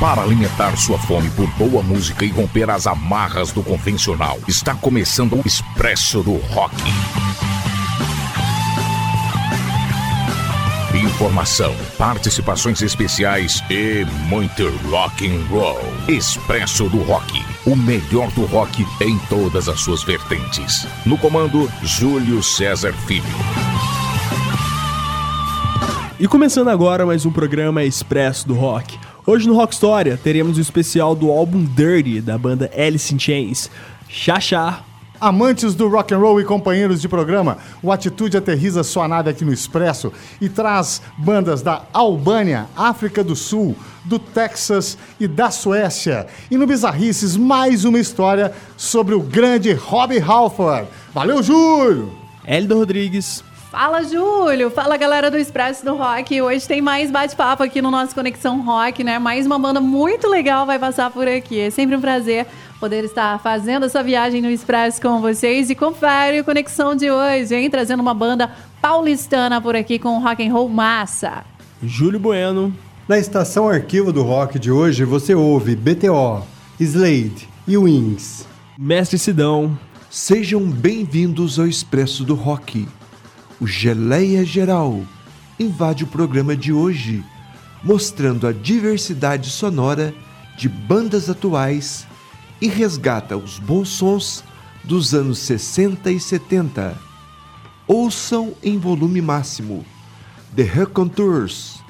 Para alimentar sua fome por boa música e romper as amarras do convencional, está começando o Expresso do Rock. Informação, participações especiais e muito rock and roll. Expresso do Rock, o melhor do rock em todas as suas vertentes. No comando, Júlio César Filho. E começando agora mais um programa Expresso do Rock. Hoje no Rock História teremos o especial do álbum Dirty da banda Alice in Chains. Xaxá. Amantes do rock and roll e companheiros de programa, o Atitude aterriza sua nave aqui no Expresso e traz bandas da Albânia, África do Sul, do Texas e da Suécia. E no Bizarrices, mais uma história sobre o grande Robbie Halford. Valeu, Júlio! Hélio Rodrigues. Fala, Júlio! Fala, galera do Expresso do Rock. Hoje tem mais bate-papo aqui no nosso Conexão Rock, né? Mais uma banda muito legal vai passar por aqui. É sempre um prazer poder estar fazendo essa viagem no Expresso com vocês. E confere a conexão de hoje, hein? Trazendo uma banda paulistana por aqui com rock and roll massa. Júlio Bueno. Na estação Arquivo do Rock de hoje, você ouve BTO, Slade e Wings. Mestre Sidão. Sejam bem-vindos ao Expresso do Rock o Geleia Geral invade o programa de hoje, mostrando a diversidade sonora de bandas atuais e resgata os bons sons dos anos 60 e 70. Ouçam em volume máximo The Reconteurs,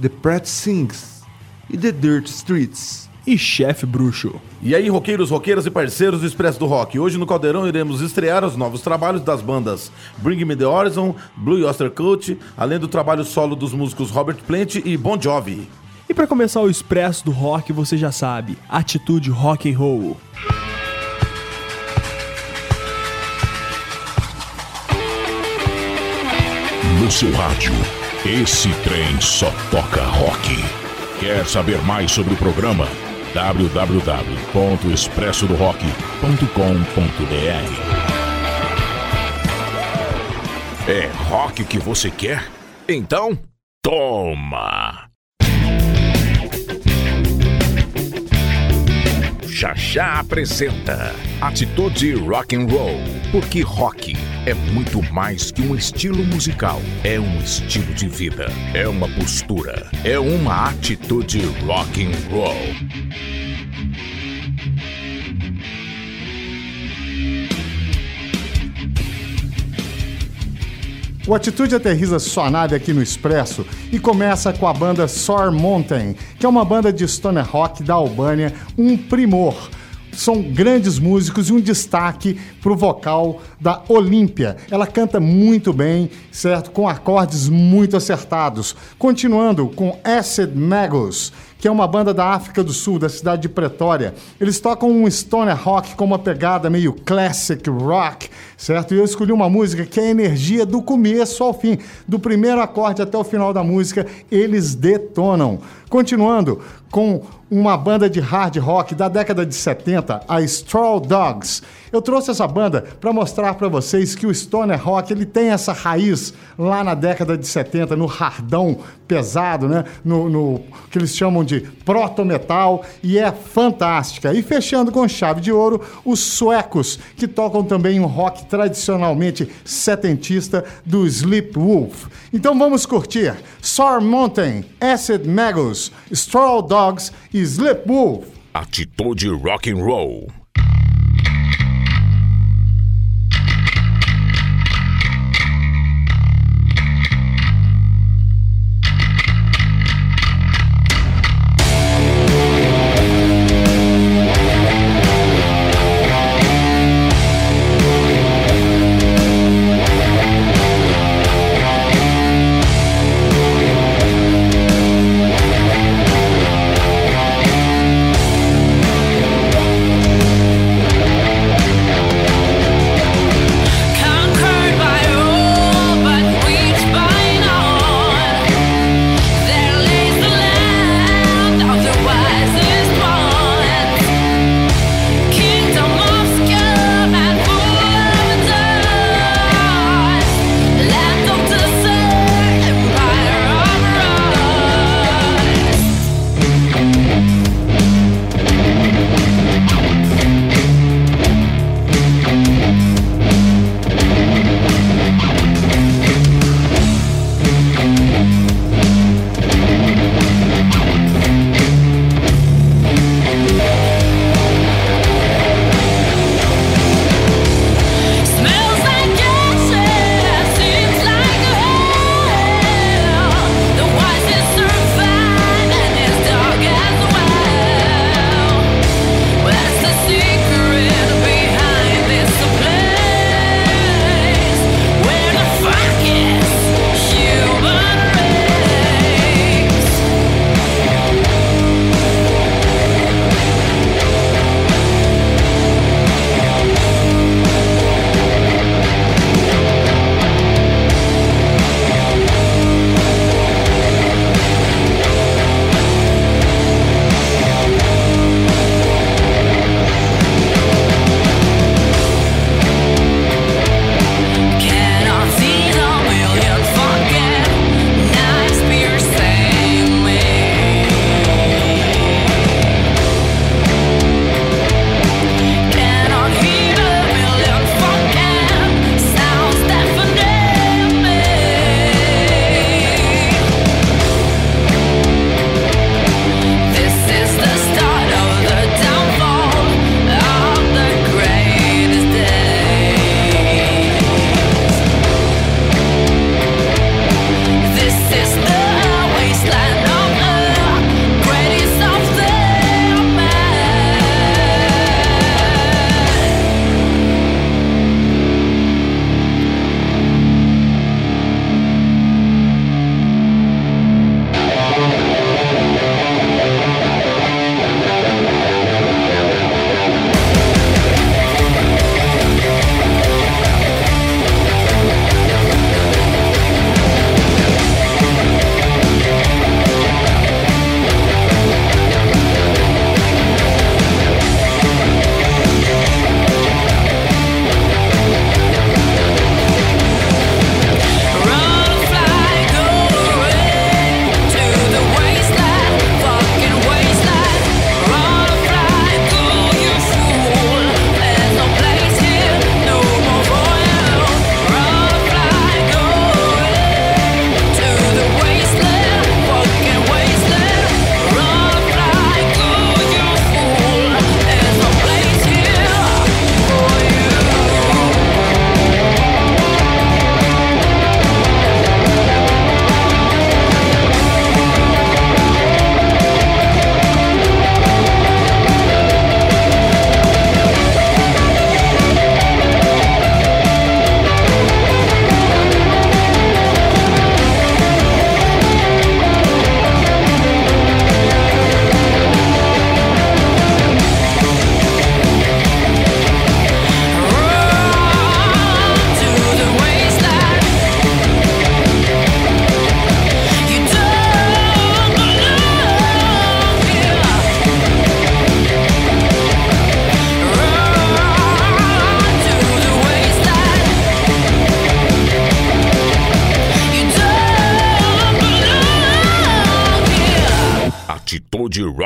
The Pratt Sings e The Dirt Streets e Chefe Bruxo. E aí, roqueiros, roqueiras e parceiros do Expresso do Rock. Hoje no Caldeirão iremos estrear os novos trabalhos das bandas Bring Me The Horizon, Blue Oyster Cult, além do trabalho solo dos músicos Robert Plant e Bon Jovi. E para começar o Expresso do Rock, você já sabe, atitude rock and roll. No seu rádio, esse trem só toca rock. Quer saber mais sobre o programa? www.expressodorock.com.br É rock que você quer? Então, toma! Xaxá apresenta Atitude Rock and Roll, porque rock é muito mais que um estilo musical, é um estilo de vida, é uma postura, é uma atitude rock and roll. O Atitude aterriza sua nave aqui no Expresso e começa com a banda Sor Mountain, que é uma banda de stoner rock da Albânia, um primor. São grandes músicos e um destaque para o vocal da Olímpia. Ela canta muito bem, certo? Com acordes muito acertados. Continuando com Acid Magus que é uma banda da África do Sul, da cidade de Pretória. Eles tocam um stoner rock com uma pegada meio classic rock, certo? E eu escolhi uma música que é a energia do começo ao fim, do primeiro acorde até o final da música, eles detonam. Continuando com uma banda de hard rock da década de 70, a Straw Dogs. Eu trouxe essa banda para mostrar para vocês que o stoner rock ele tem essa raiz lá na década de 70, no hardão pesado, né? No, no que eles chamam de proto-metal e é fantástica. E fechando com chave de ouro, os suecos, que tocam também um rock tradicionalmente setentista do Sleep Wolf. Então vamos curtir Sor Mountain, Acid Magus, Straw Dogs e Sleep Wolf. Atitude Rock and Roll.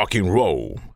Rock and Roll.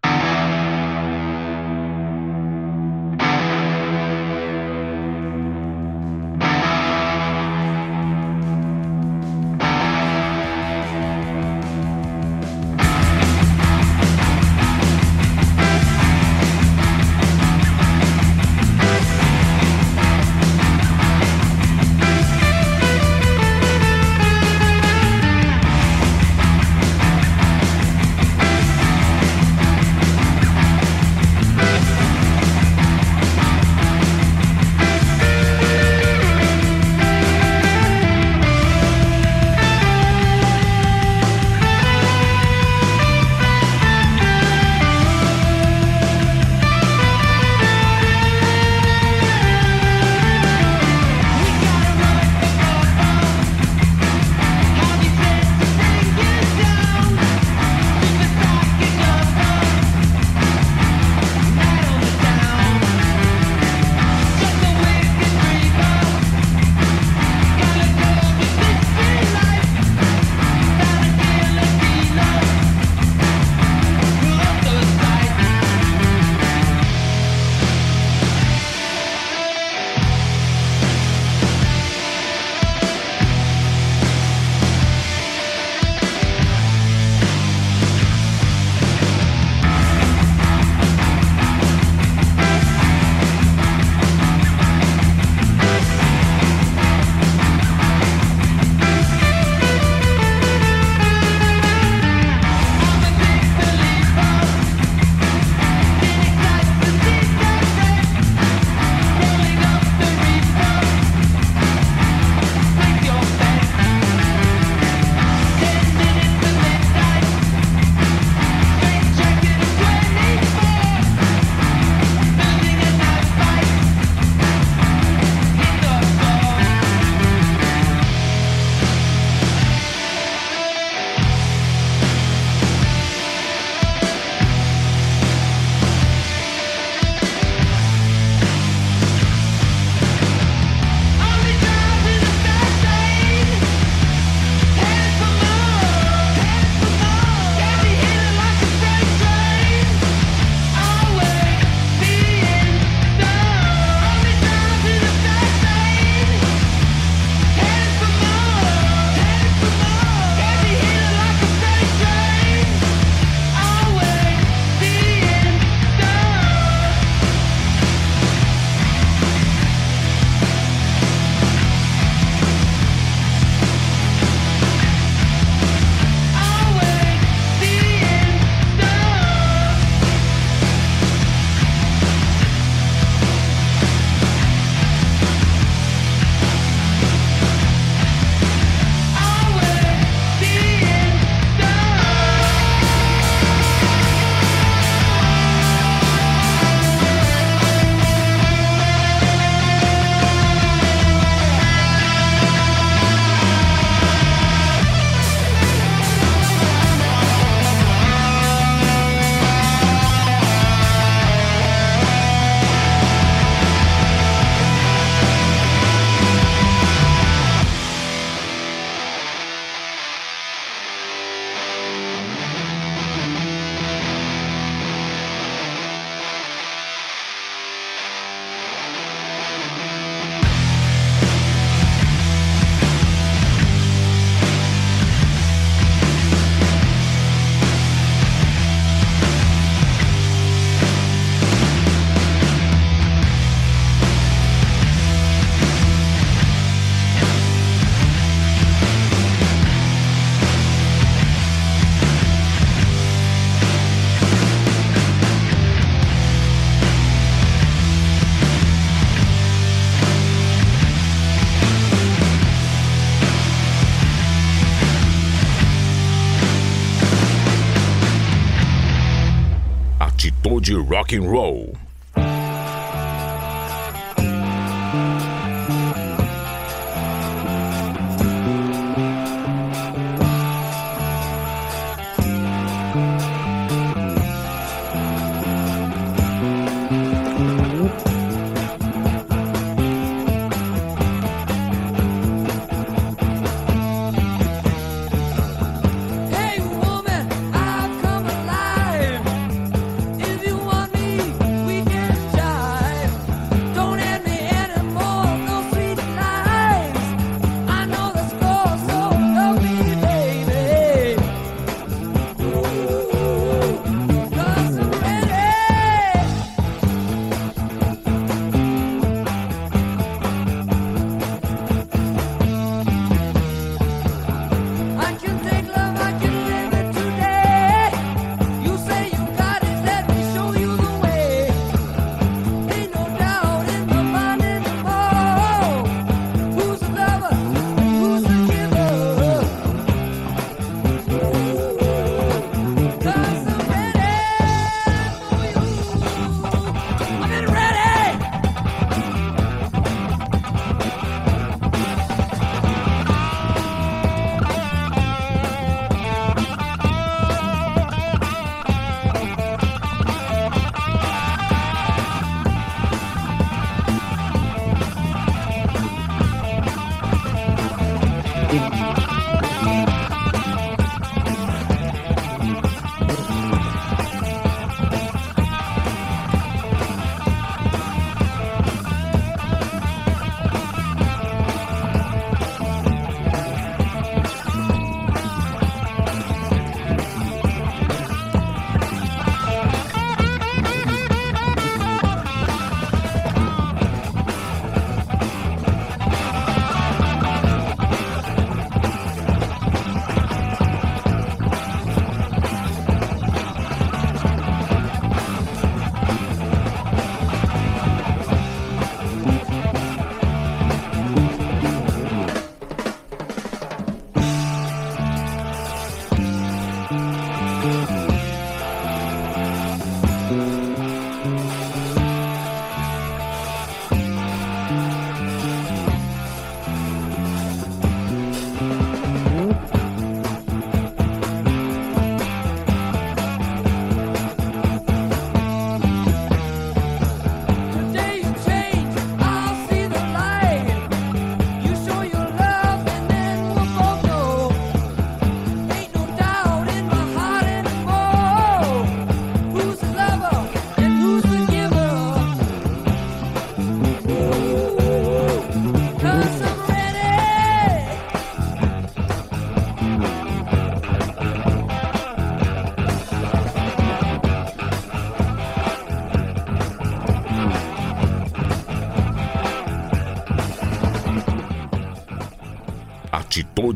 Atitude Rock and Roll.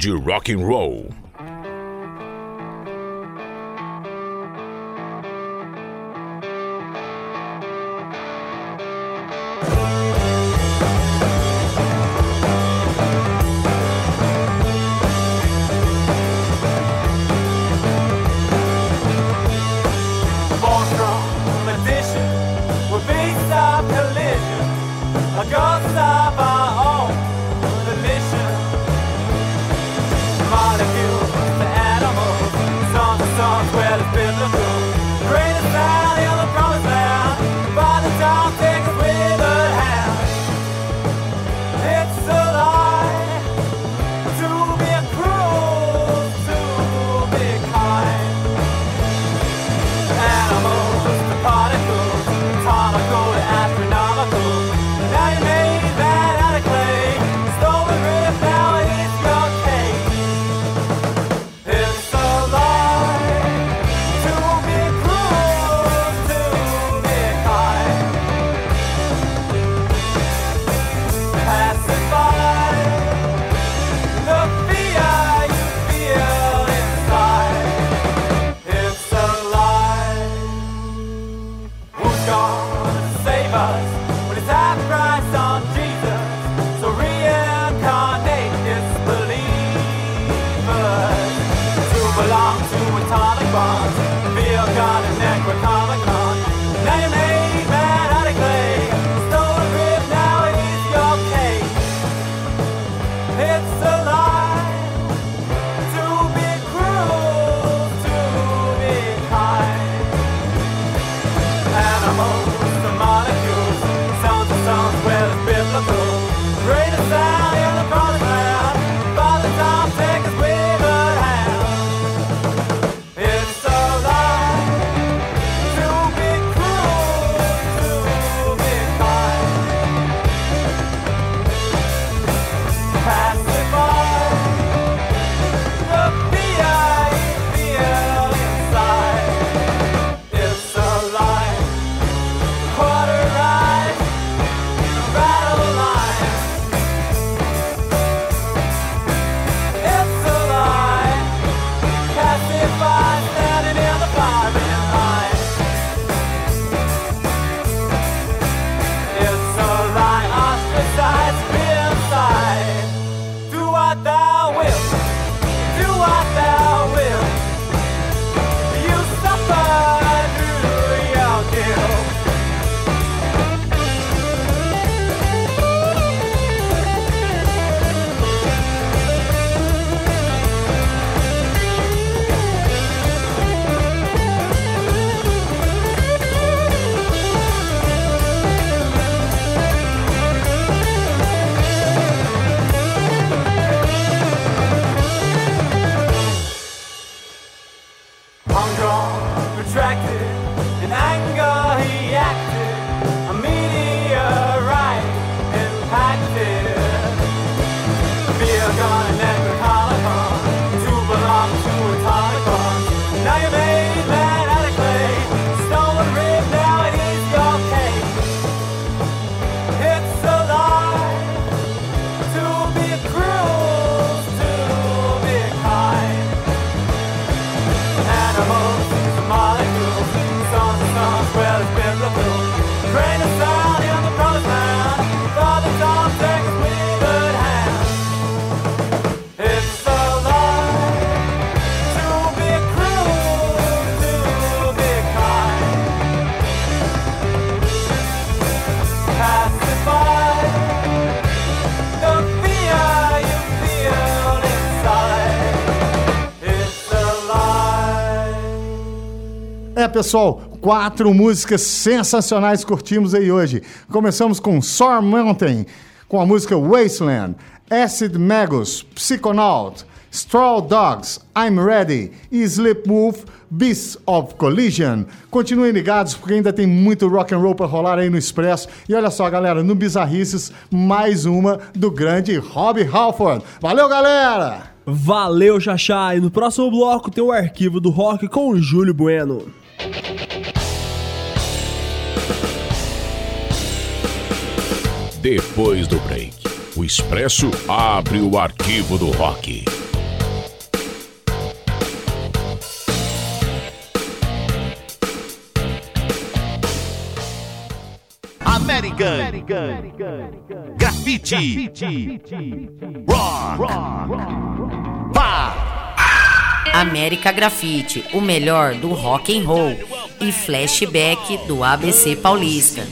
Atitude Rock and Roll. come on. Pessoal, quatro músicas sensacionais curtimos aí hoje. Começamos com Soar Mountain, com a música Wasteland, Acid Magus, Psychonaut, Straw Dogs, I'm Ready e Sleep Wolf, Beasts of Collision. Continuem ligados porque ainda tem muito rock and roll para rolar aí no Expresso. E olha só, galera, no Bizarrices, mais uma do grande Rob Halford. Valeu, galera! Valeu, Xaxá! E no próximo bloco tem o arquivo do rock com o Júlio Bueno. Depois do break, o Expresso abre o arquivo do rock. American, Graffiti, Rock, Pá, América Grafite, o melhor do rock and roll e flashback do ABC Paulista.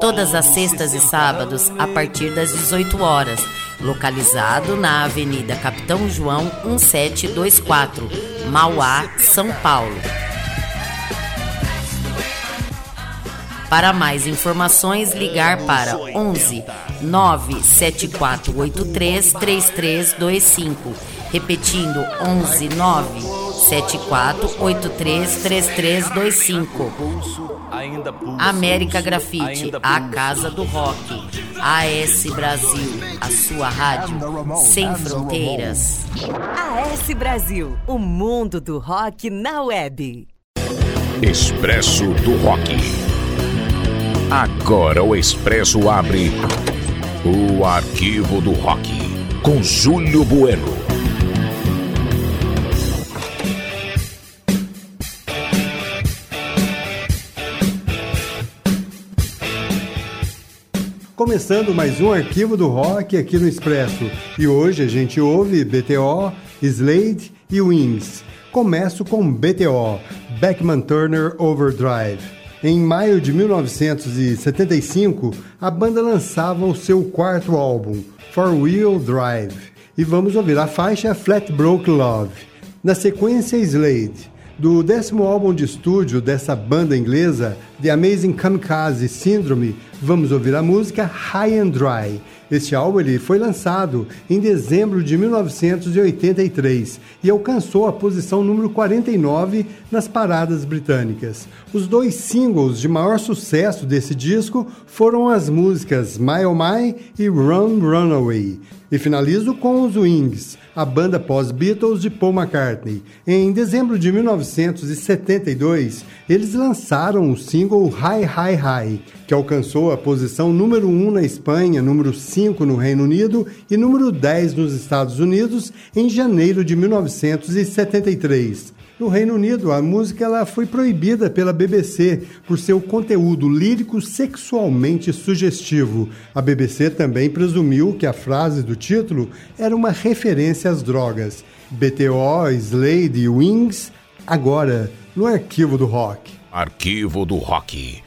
Todas as sextas e sábados a partir das 18 horas, localizado na Avenida Capitão João 1724, Mauá, São Paulo. Para mais informações, ligar para 11 97483 3325. Repetindo, 11 97483 3325. América Grafite, a casa do rock. AS Brasil, a sua rádio sem fronteiras. AS Brasil, o mundo do rock na web. Expresso do Rock. Agora o Expresso abre o arquivo do rock com Júlio Bueno. Começando mais um arquivo do rock aqui no Expresso. E hoje a gente ouve BTO, Slade e Wings. Começo com BTO, Beckman Turner Overdrive. Em maio de 1975, a banda lançava o seu quarto álbum, Four Wheel Drive. E vamos ouvir a faixa Flat Broke Love. Na sequência, Slade. Do décimo álbum de estúdio dessa banda inglesa, The Amazing Kamikaze Syndrome, vamos ouvir a música High and Dry. Este álbum ele foi lançado em dezembro de 1983 e alcançou a posição número 49 nas paradas britânicas. Os dois singles de maior sucesso desse disco foram as músicas My Oh My e Run Runaway. E finalizo com os Wings, a banda pós-Beatles de Paul McCartney. Em dezembro de 1972, eles lançaram o single High High High, que alcançou a posição número 1 na Espanha, número 5 no Reino Unido e número 10 nos Estados Unidos em janeiro de 1973. No Reino Unido, a música ela foi proibida pela BBC por seu conteúdo lírico sexualmente sugestivo. A BBC também presumiu que a frase do título era uma referência às drogas. BTO, Slade e Wings, agora no arquivo do rock. Arquivo do rock.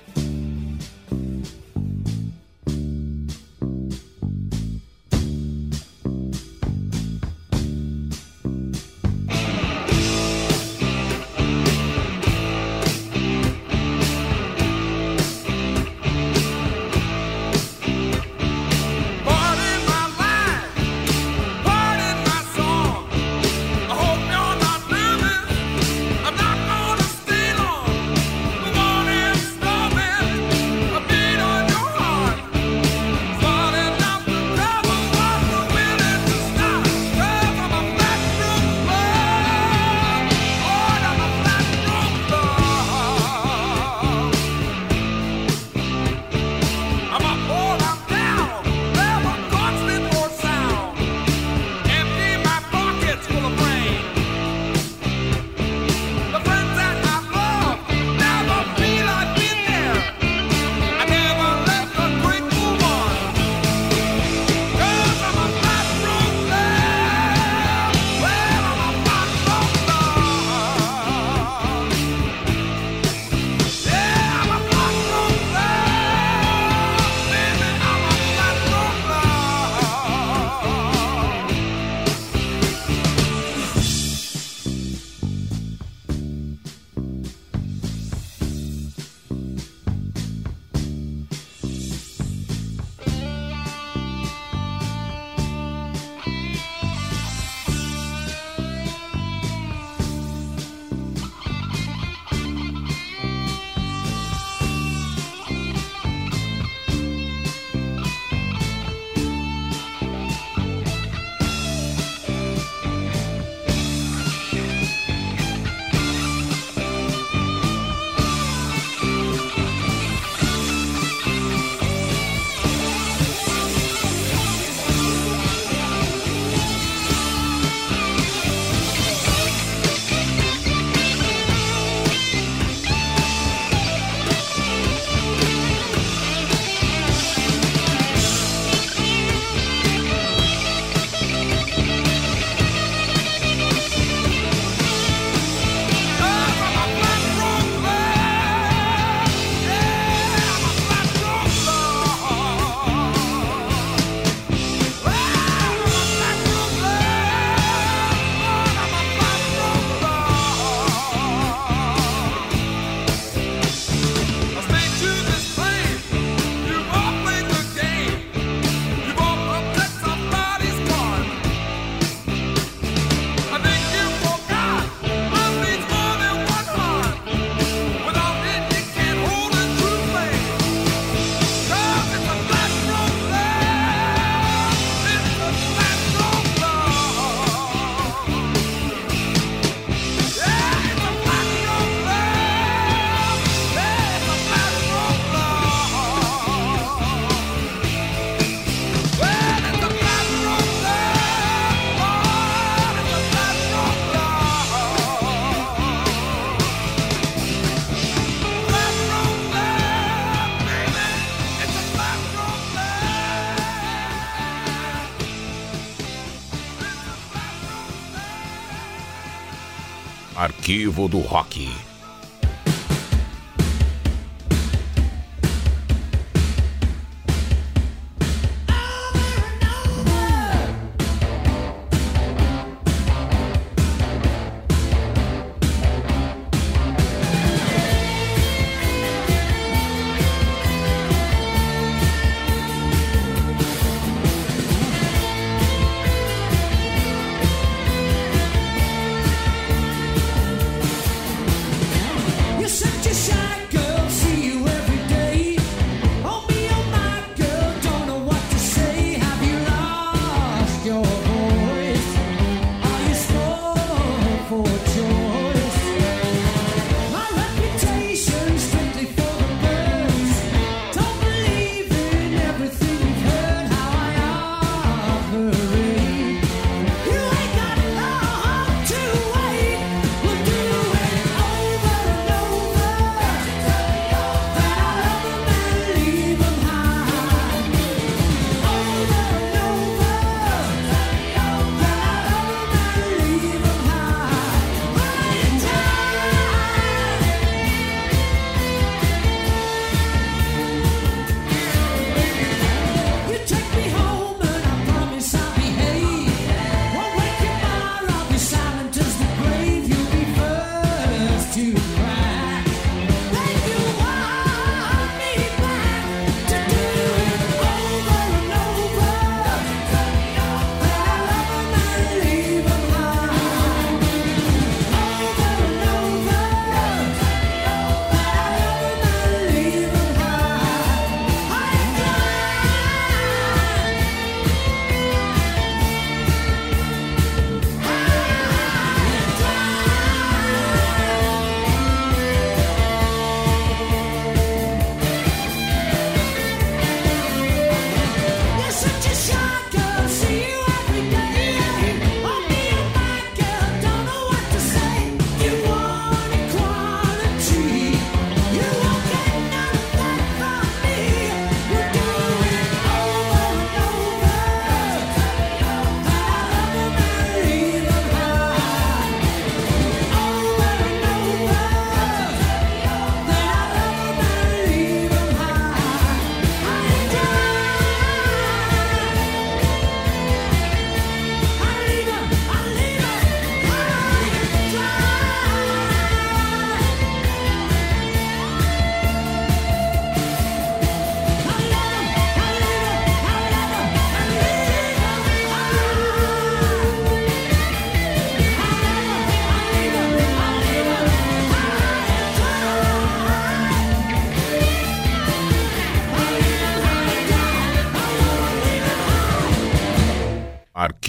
Arquivo do Rock.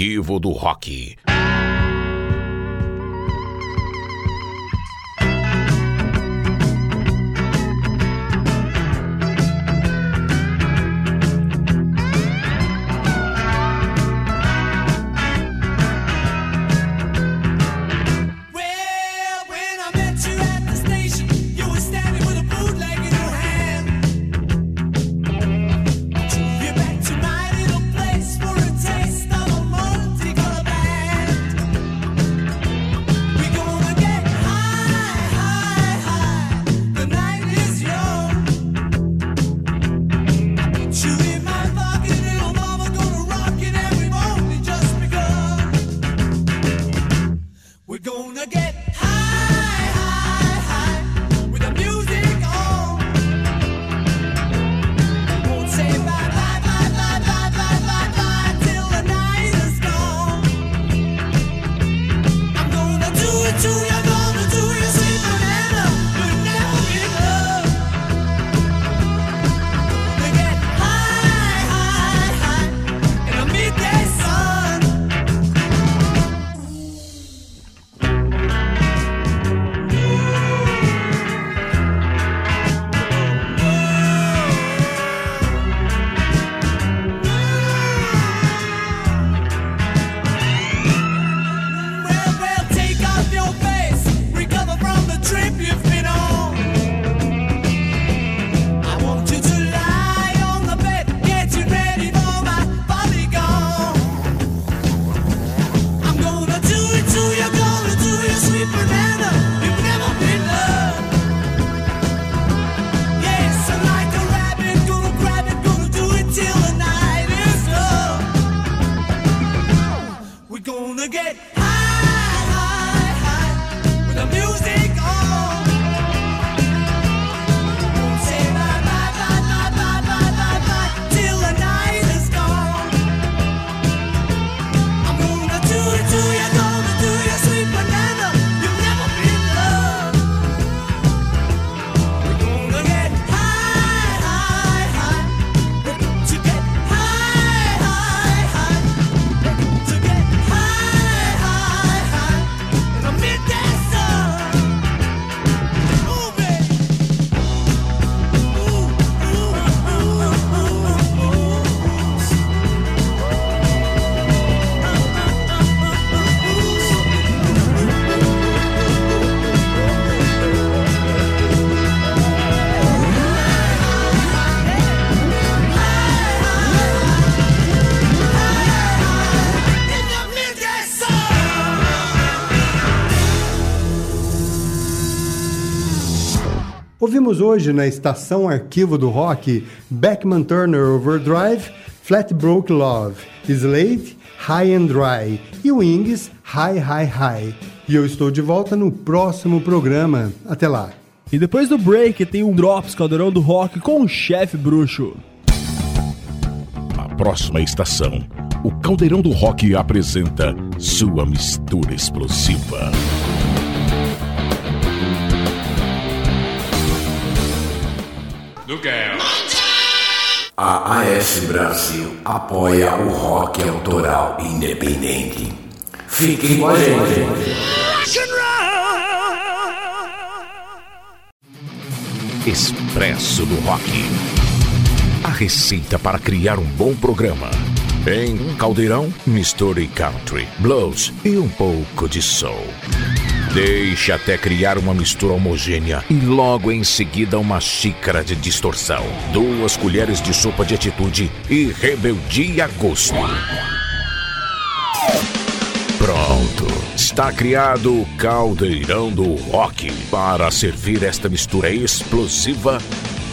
Arquivo do Rock. Ouvimos hoje na estação arquivo do rock Beckman Turner Overdrive, Flat Broke Love, Slade, High and Dry e Wings, High High High. E eu estou de volta no próximo programa. Até lá. E depois do break tem um Drops Caldeirão do Rock com o chefe bruxo. A próxima estação, o Caldeirão do Rock apresenta sua mistura explosiva. A AS Brasil apoia o rock autoral independente. Fiquem com a gente. Expresso do Rock. A receita para criar um bom programa. Em um caldeirão, misture country, blues e um pouco de soul. Deixe até criar uma mistura homogênea e logo em seguida uma xícara de distorção, duas colheres de sopa de atitude e rebeldia a gosto. Pronto, está criado o caldeirão do rock. Para servir esta mistura explosiva,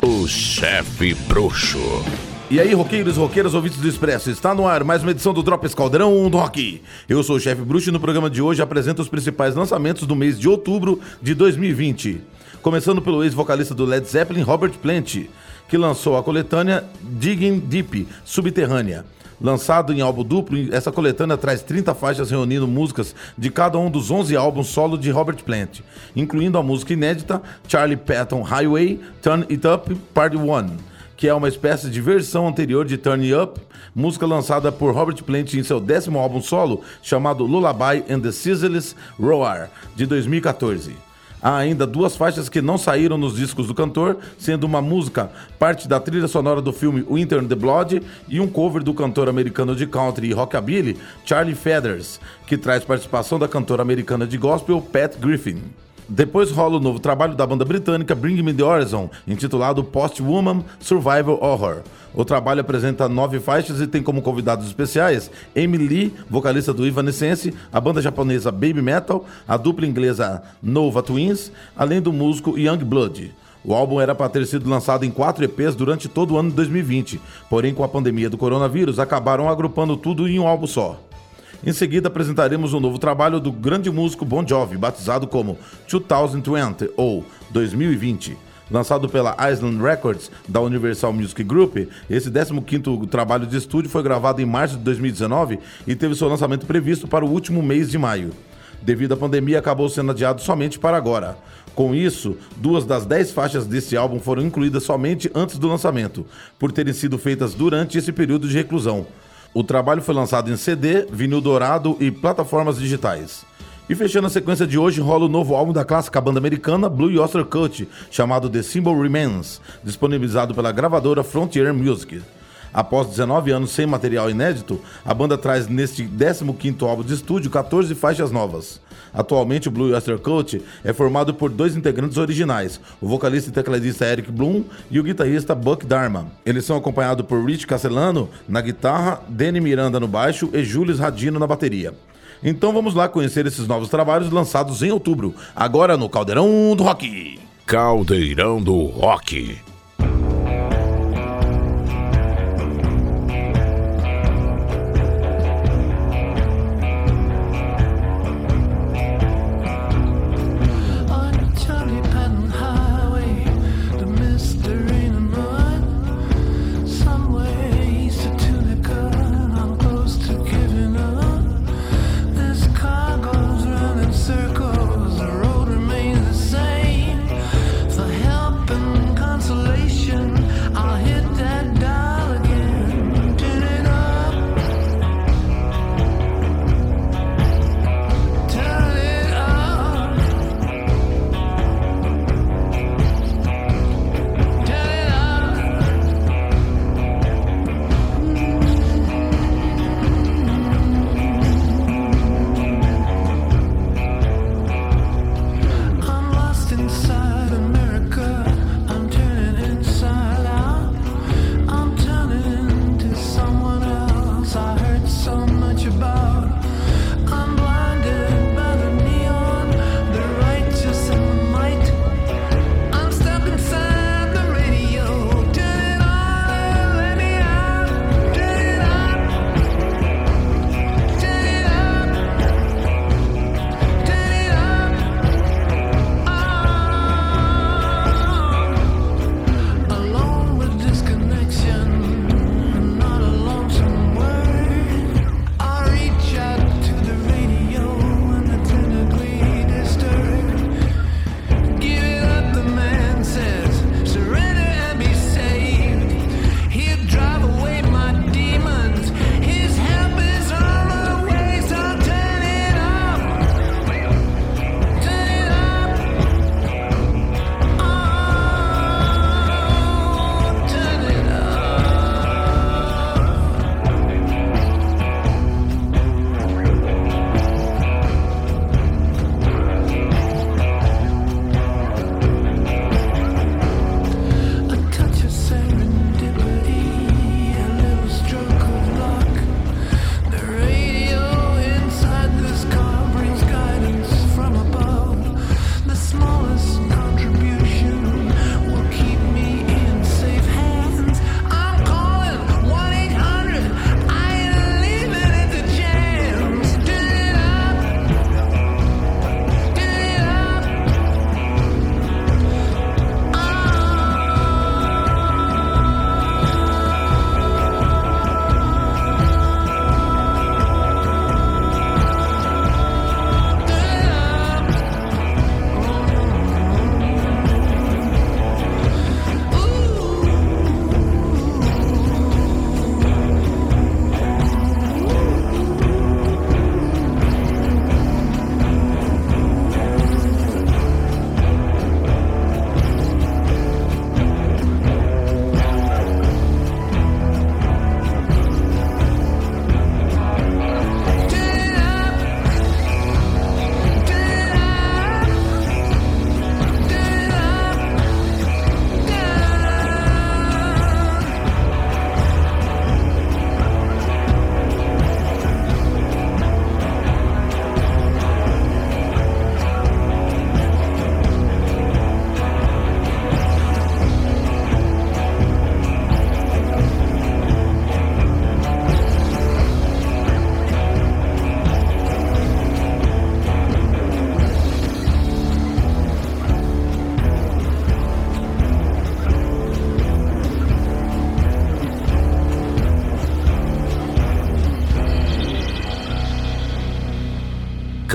o chefe bruxo. E aí, roqueiros roqueiras, ouvintes do Expresso, está no ar mais uma edição do Drops Caldeirão do Rock. Eu sou o chefe bruxo e no programa de hoje apresento os principais lançamentos do mês de outubro de 2020. Começando pelo ex-vocalista do Led Zeppelin, Robert Plant, que lançou a coletânea Digging Deep, Subterrânea. Lançado em álbum duplo, essa coletânea traz 30 faixas reunindo músicas de cada um dos 11 álbuns solo de Robert Plant, incluindo a música inédita Charlie Patton Highway Turn It Up Part 1 que é uma espécie de versão anterior de Turn Up, música lançada por Robert Plant em seu décimo álbum solo, chamado Lullaby and the Sizzles Roar, de 2014. Há ainda duas faixas que não saíram nos discos do cantor, sendo uma música parte da trilha sonora do filme Winter in the Blood e um cover do cantor americano de country e rockabilly Charlie Feathers, que traz participação da cantora americana de gospel Pat Griffin. Depois rola o novo trabalho da banda britânica Bring Me The Horizon, intitulado Post-Woman Survival Horror. O trabalho apresenta nove faixas e tem como convidados especiais Amy Lee, vocalista do Evanescence, a banda japonesa Baby Metal, a dupla inglesa Nova Twins, além do músico Young Blood. O álbum era para ter sido lançado em quatro EPs durante todo o ano de 2020, porém com a pandemia do coronavírus acabaram agrupando tudo em um álbum só. Em seguida, apresentaremos um novo trabalho do grande músico Bon Jovi, batizado como 2020 ou 2020. Lançado pela Island Records da Universal Music Group, esse 15º trabalho de estúdio foi gravado em março de 2019 e teve seu lançamento previsto para o último mês de maio. Devido à pandemia, acabou sendo adiado somente para agora. Com isso, duas das dez faixas desse álbum foram incluídas somente antes do lançamento, por terem sido feitas durante esse período de reclusão. O trabalho foi lançado em CD, vinil dourado e plataformas digitais. E fechando a sequência de hoje, rola o novo álbum da clássica banda americana Blue Oyster Cult, chamado The Symbol Remains, disponibilizado pela gravadora Frontier Music. Após 19 anos sem material inédito, a banda traz neste 15º álbum de estúdio 14 faixas novas. Atualmente, o Blue Oyster Cult é formado por dois integrantes originais, o vocalista e tecladista Eric Bloom e o guitarrista Buck Dharma. Eles são acompanhados por Rich Castellano na guitarra, Danny Miranda no baixo e Julius Radino na bateria. Então vamos lá conhecer esses novos trabalhos lançados em outubro, agora no Caldeirão do Rock. Caldeirão do Rock.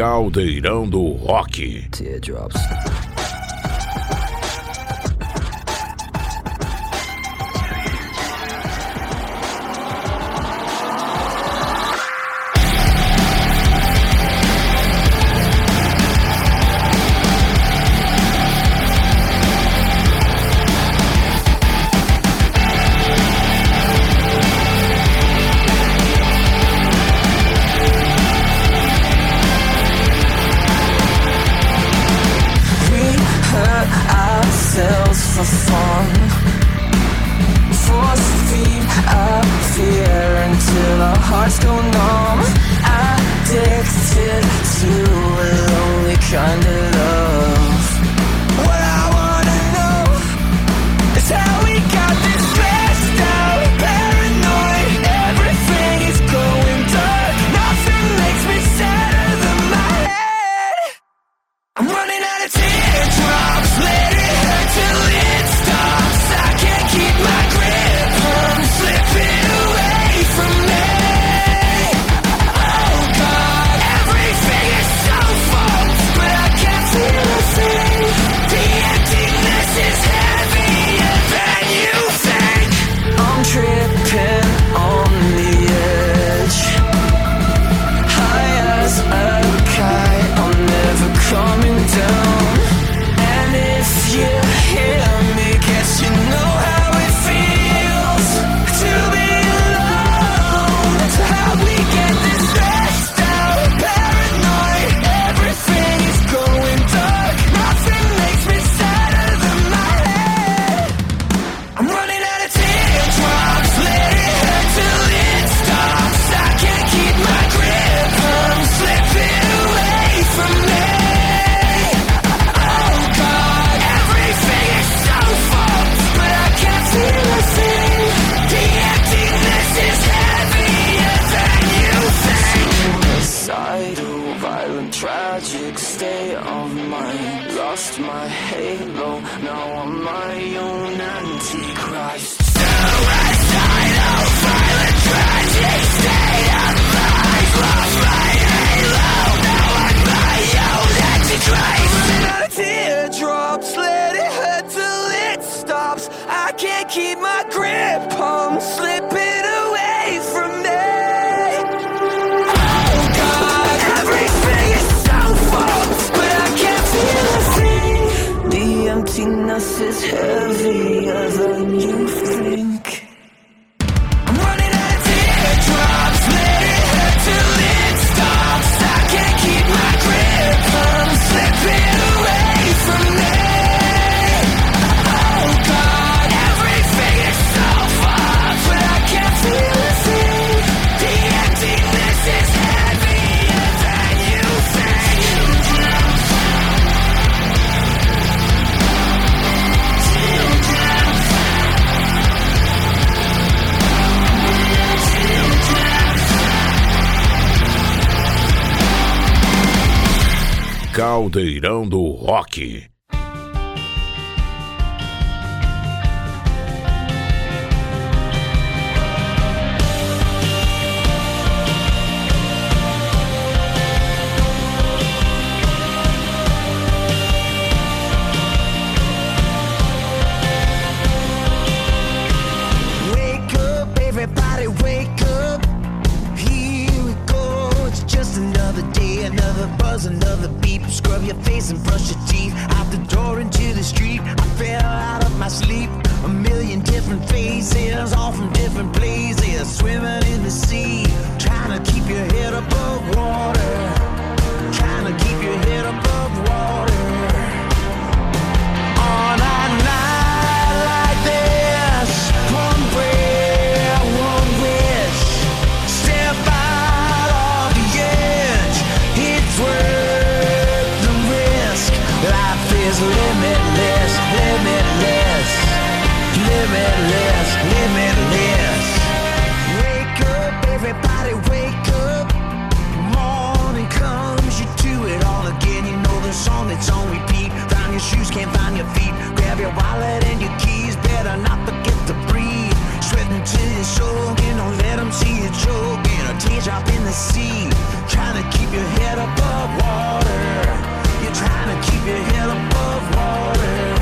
Caldeirão do Rock. Teardrops. Grip, I'm slipping away from me. Oh God, everything is so false, but I can't feel a thing. The emptiness is heavier than you think. Caldeirão do Rock. Your face and brush your teeth. Out the door into the street. I fell out of my sleep. A million different faces, all from different places. Swimming in the sea. Trying to keep your head above water. Trying to keep your head above limitless, limitless. Wake up, everybody, wake up. Morning comes, you do it all again. You know the song that's on repeat. Your shoes, can't find your feet. Grab your wallet and your keys, better not forget to breathe. Sweating don't see you choking. A teardrop in the sea, trying to keep your head above water. You're trying to keep your head above water.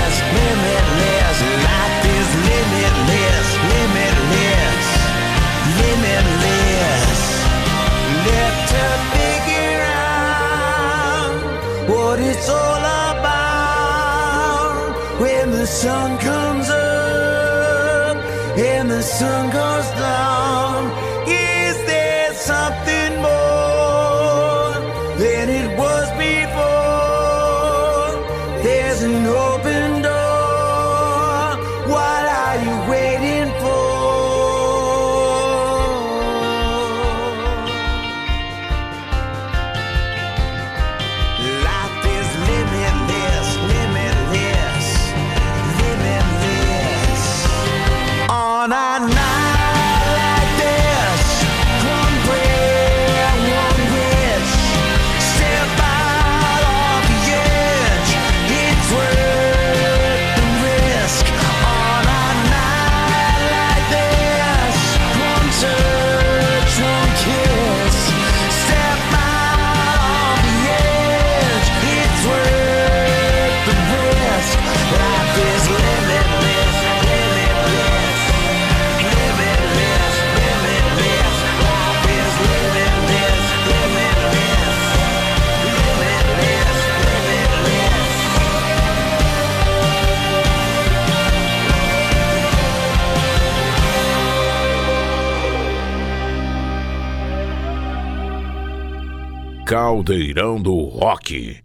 sun comes up and the sun goes down. Caldeirão do Rock.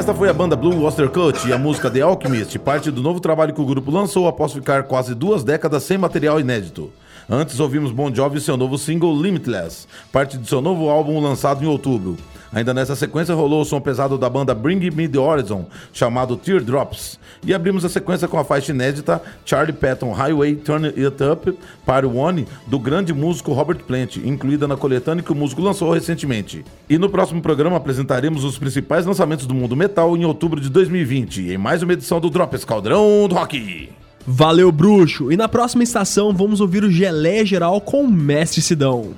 Esta foi a banda Blue Oyster Cult e a música The Alchemist, parte do novo trabalho que o grupo lançou após ficar quase duas décadas sem material inédito. Antes ouvimos Bon Jovi e seu novo single Limitless, parte de seu novo álbum lançado em outubro. Ainda nessa sequência rolou o som pesado da banda Bring Me The Horizon, chamado Teardrops. E abrimos a sequência com a faixa inédita Charlie Patton Highway Turn It Up Part One, do grande músico Robert Plant, incluída na coletânea que o músico lançou recentemente. E no próximo programa apresentaremos os principais lançamentos do mundo metal em outubro de 2020, em mais uma edição do Drop Escaldrão do Rock. Valeu, bruxo! E na próxima estação vamos ouvir o Gelé Geral com o Mestre Sidão.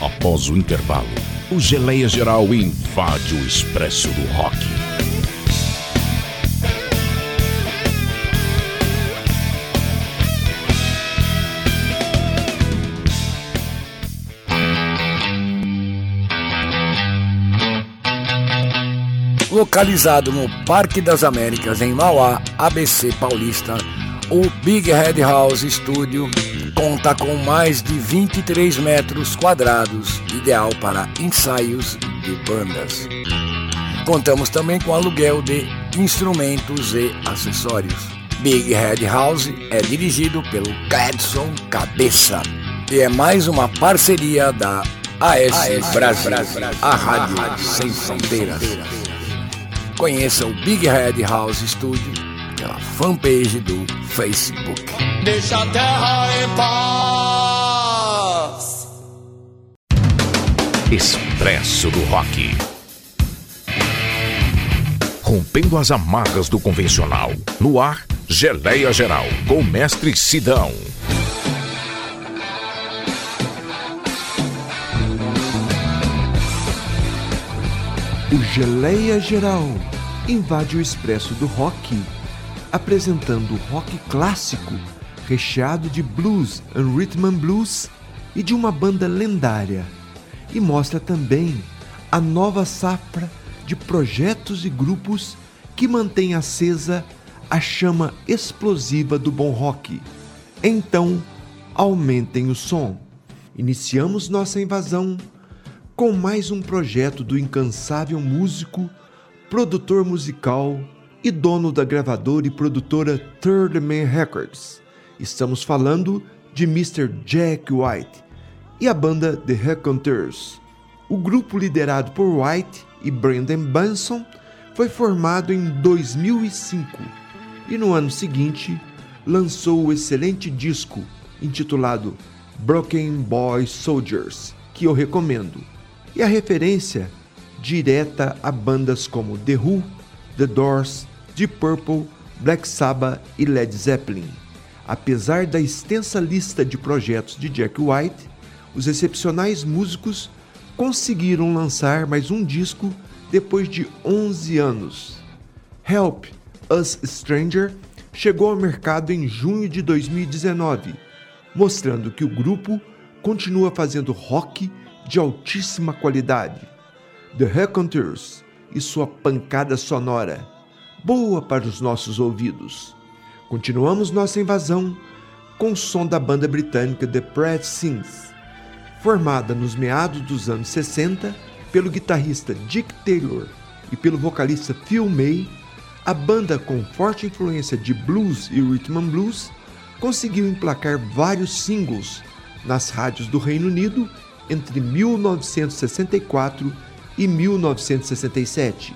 Após o intervalo, o Geleia Geral invade o Expresso do Rock. Localizado no Parque das Américas, em Mauá, ABC Paulista, o Big Head House Studio conta com mais de 23 metros quadrados, ideal para ensaios de bandas. Contamos também com aluguel de instrumentos e acessórios. Big Head House é dirigido pelo Cledson Cabeça e é mais uma parceria da AS, Brasil, a rádio sem fronteiras. Conheça o Big Head House Studio pela fanpage do Facebook. Deixa a terra em paz. Expresso do Rock. Rompendo as amarras do convencional. No ar, Geleia Geral, com o mestre Sidão. O Geleia Geral invade o expresso do rock, apresentando rock clássico, recheado de blues and rhythm and blues e de uma banda lendária. E mostra também a nova safra de projetos e grupos que mantém acesa a chama explosiva do bom rock. Então, aumentem o som. Iniciamos nossa invasão com mais um projeto do incansável músico, produtor musical e dono da gravadora e produtora Third Man Records. Estamos falando de Mr. Jack White e a banda The Raconteurs. O grupo liderado por White e Brandon Benson foi formado em 2005 e no ano seguinte lançou o excelente disco intitulado Broken Boy Soldiers, que eu recomendo. E a referência direta a bandas como The Who, The Doors, Deep Purple, Black Sabbath e Led Zeppelin. Apesar da extensa lista de projetos de Jack White, os excepcionais músicos conseguiram lançar mais um disco depois de 11 anos. Help Us Stranger chegou ao mercado em junho de 2019, mostrando que o grupo continua fazendo rock de altíssima qualidade. The Raconteurs e sua pancada sonora, boa para os nossos ouvidos. Continuamos nossa invasão com o som da banda britânica The Pratt Sings, formada nos meados dos anos 60 pelo guitarrista Dick Taylor e pelo vocalista Phil May, a banda com forte influência de blues e rhythm and blues conseguiu emplacar vários singles nas rádios do Reino Unido entre 1964 e 1967.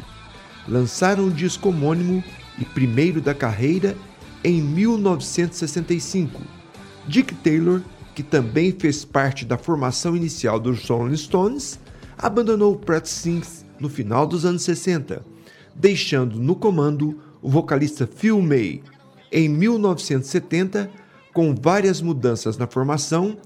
Lançaram o disco homônimo e primeiro da carreira em 1965. Dick Taylor, que também fez parte da formação inicial dos Rolling Stones, abandonou o Pratt Sings no final dos anos 60, deixando no comando o vocalista Phil May. Em 1970, com várias mudanças na formação,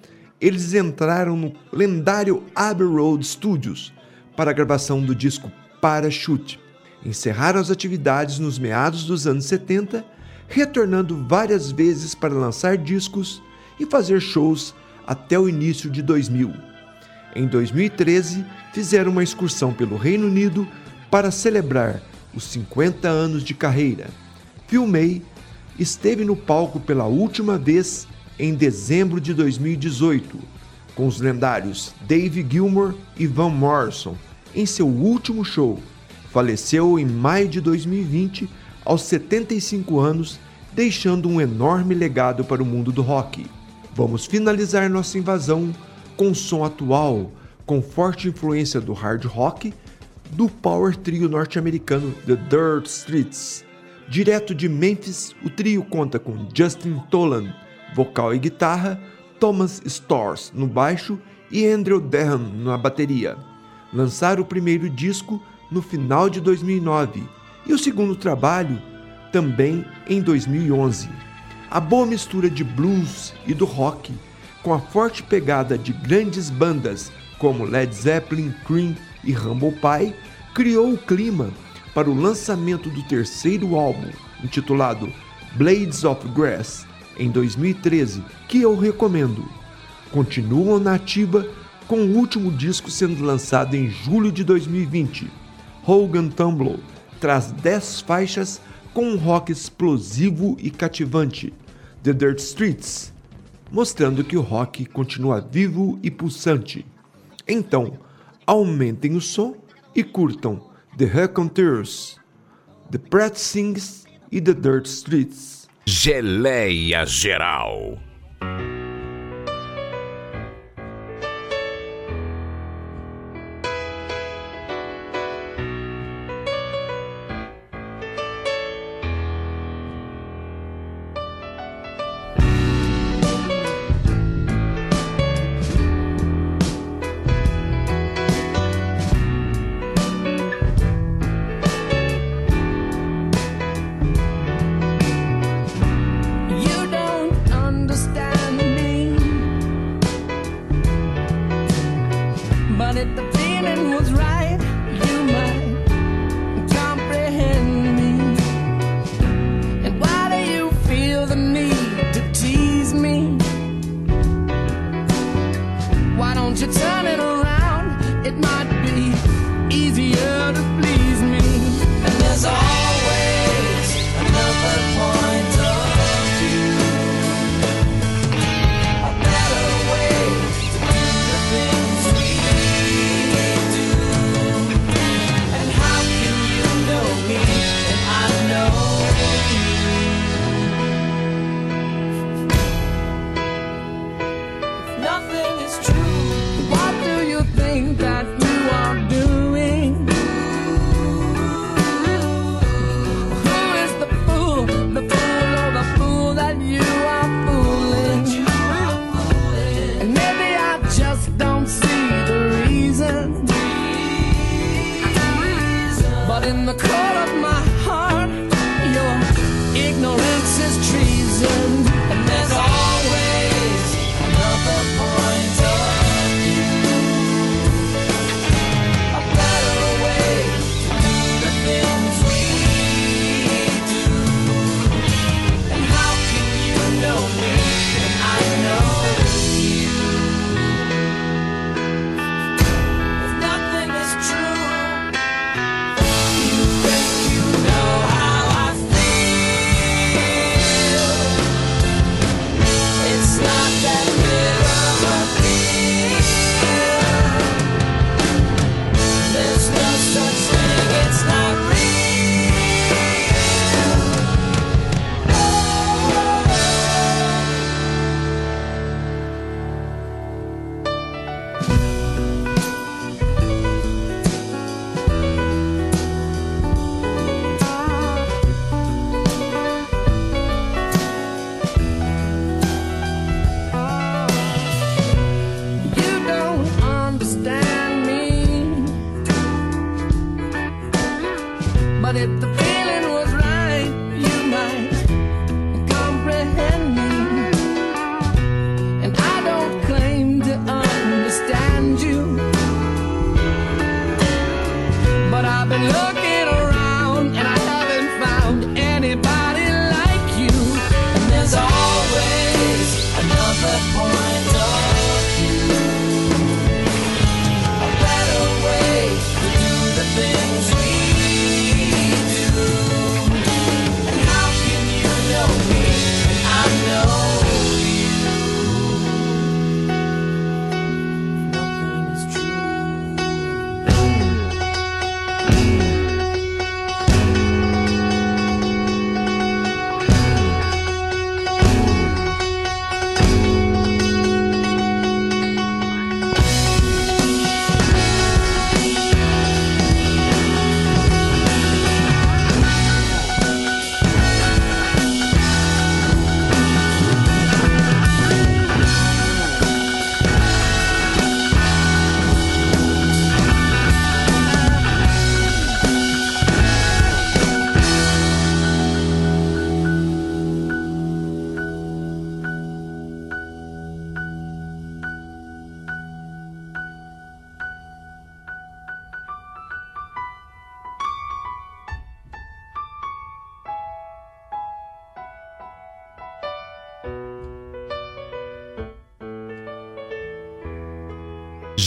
eles entraram no lendário Abbey Road Studios para a gravação do disco Parachute. Encerraram as atividades nos meados dos anos 70, retornando várias vezes para lançar discos e fazer shows até o início de 2000. Em 2013, fizeram uma excursão pelo Reino Unido para celebrar os 50 anos de carreira. May esteve no palco pela última vez em dezembro de 2018, com os lendários Dave Gilmour e Van Morrison, em seu último show. Faleceu em maio de 2020, aos 75 anos, deixando um enorme legado para o mundo do rock. Vamos finalizar nossa invasão com som atual, com forte influência do hard rock, do power trio norte-americano The Dirt Streets. Direto de Memphis, o trio conta com Justin Tolan, vocal e guitarra, Thomas Storrs no baixo e Andrew Dehan na bateria. Lançaram o primeiro disco no final de 2009 e o segundo trabalho também em 2011. A boa mistura de blues e do rock, com a forte pegada de grandes bandas como Led Zeppelin, Cream e Humble Pie, criou o clima para o lançamento do terceiro álbum, intitulado Blades of Grass, em 2013, que eu recomendo. Continuam na ativa com o último disco sendo lançado em julho de 2020. Hogan Tumble traz 10 faixas com um rock explosivo e cativante, The Dirt Streets, mostrando que o rock continua vivo e pulsante. Então, aumentem o som e curtam The Raconteurs, The Pratt Sings e The Dirt Streets. Geleia Geral.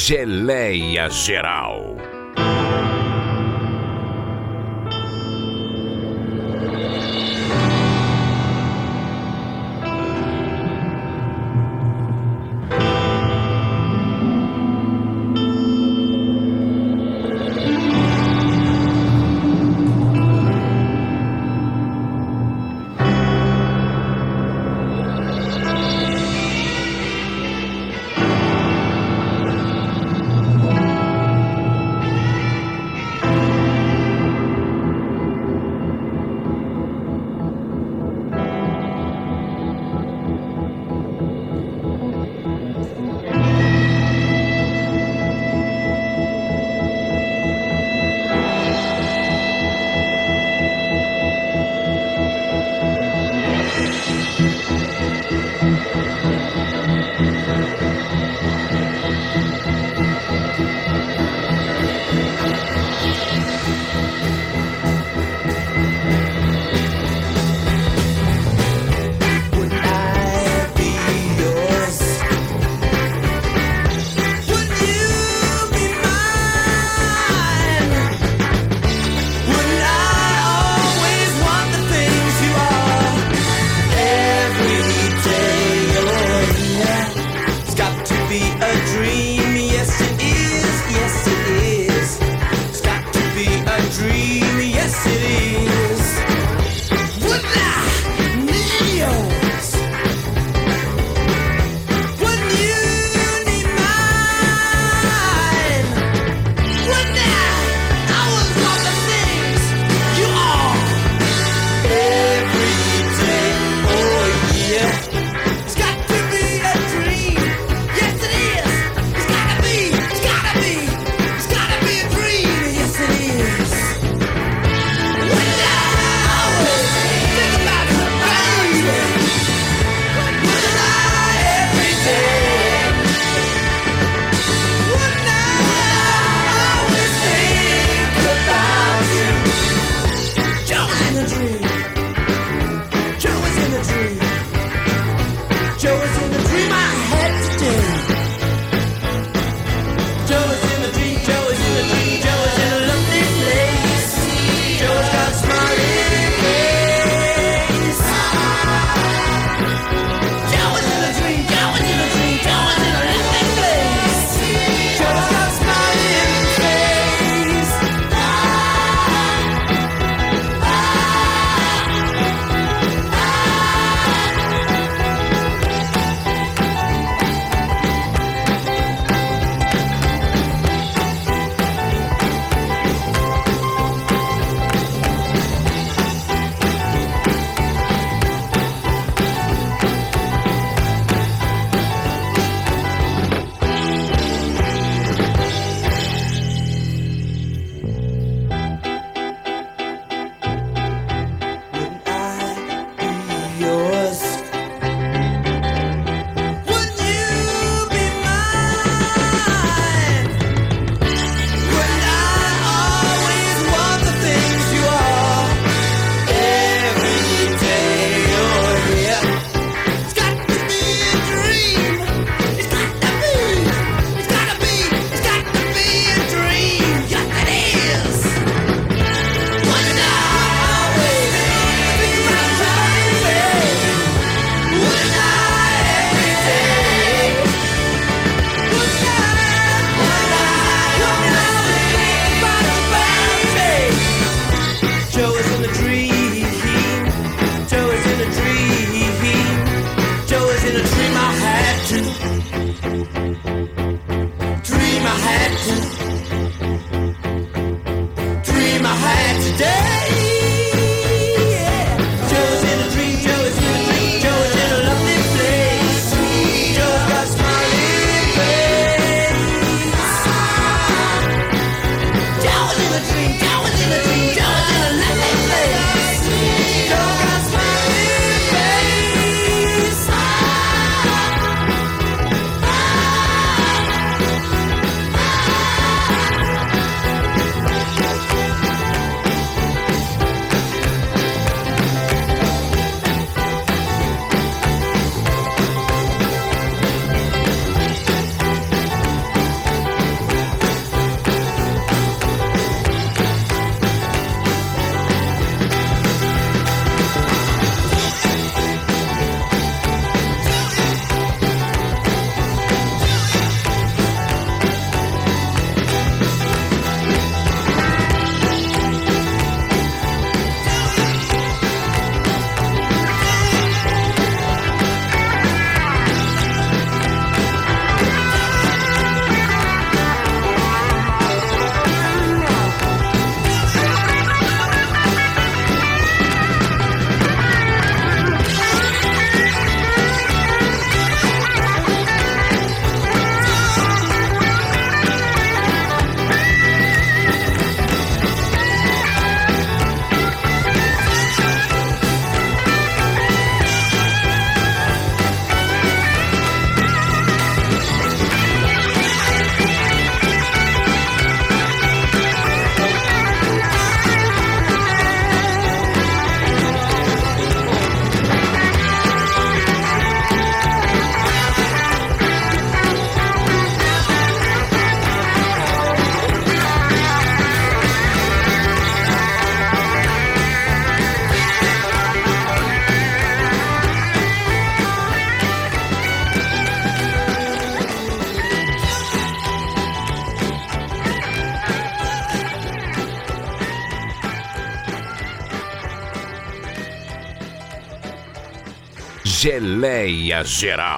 Geleia Geral. Geleia Geral.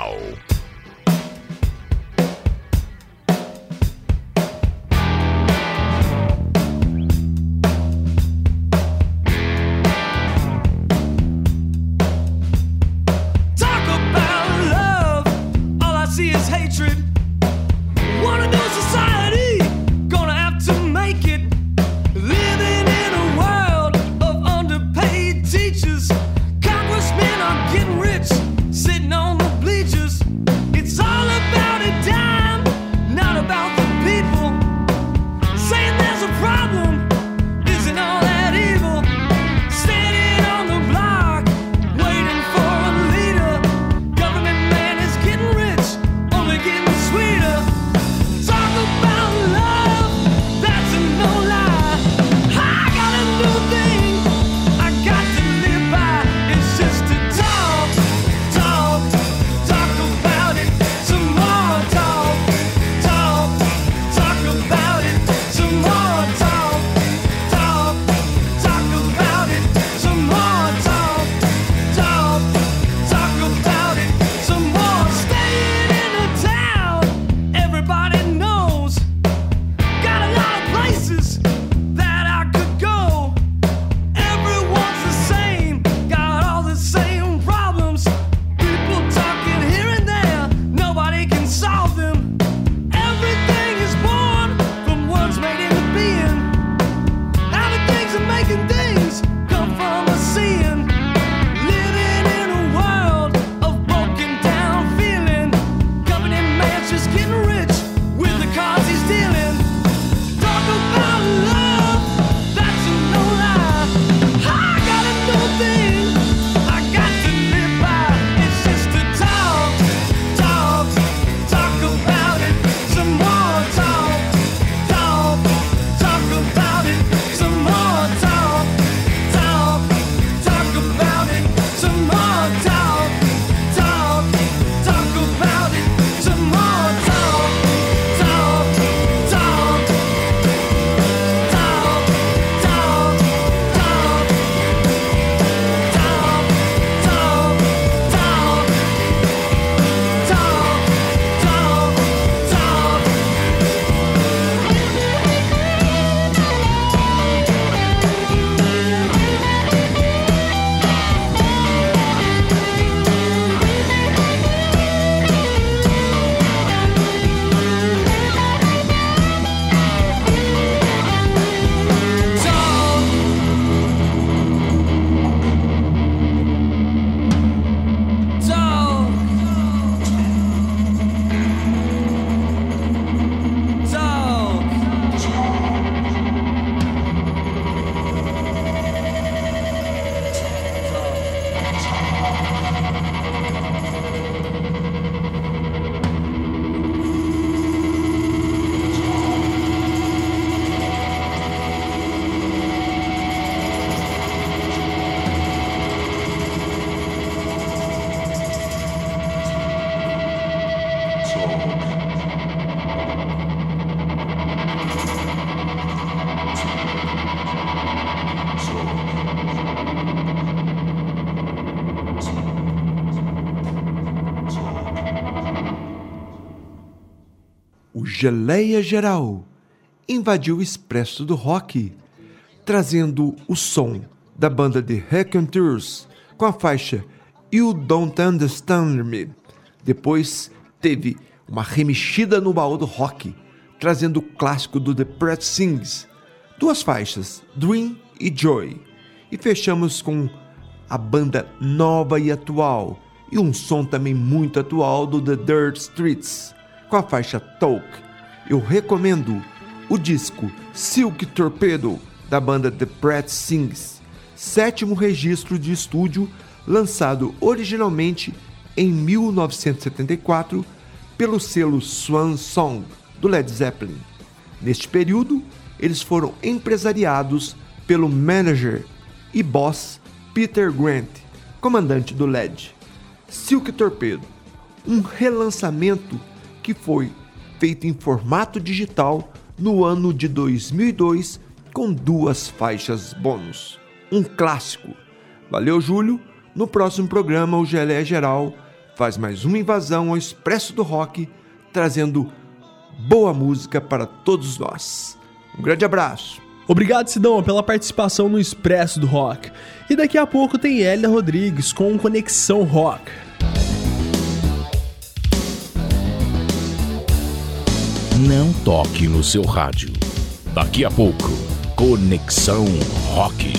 Geleia Geral invadiu o expresso do rock, trazendo o som da banda de Hack Tours com a faixa You Don't Understand Me. Depois teve uma remexida no baú do rock, trazendo o clássico do The Prat Sings, duas faixas, Dream e Joy. E fechamos com a banda nova e atual, e um som também muito atual do The Dirt Streets, com a faixa Talk eu recomendo o disco Silk Torpedo da banda The Pratt Sings, sétimo registro de estúdio lançado originalmente em 1974 pelo selo Swan Song do Led Zeppelin. Neste período, eles foram empresariados pelo manager e boss Peter Grant, comandante do LED. Silk Torpedo, um relançamento que foi feito em formato digital no ano de 2002 com duas faixas bônus. Um clássico. Valeu, Júlio. No próximo programa, o Gelé Geral faz mais uma invasão ao Expresso do Rock, trazendo boa música para todos nós. Um grande abraço. Obrigado, Sidão, pela participação no Expresso do Rock. E daqui a pouco tem Hélia Rodrigues com Conexão Rock. Não toque no seu rádio. Daqui a pouco, Conexão Rock.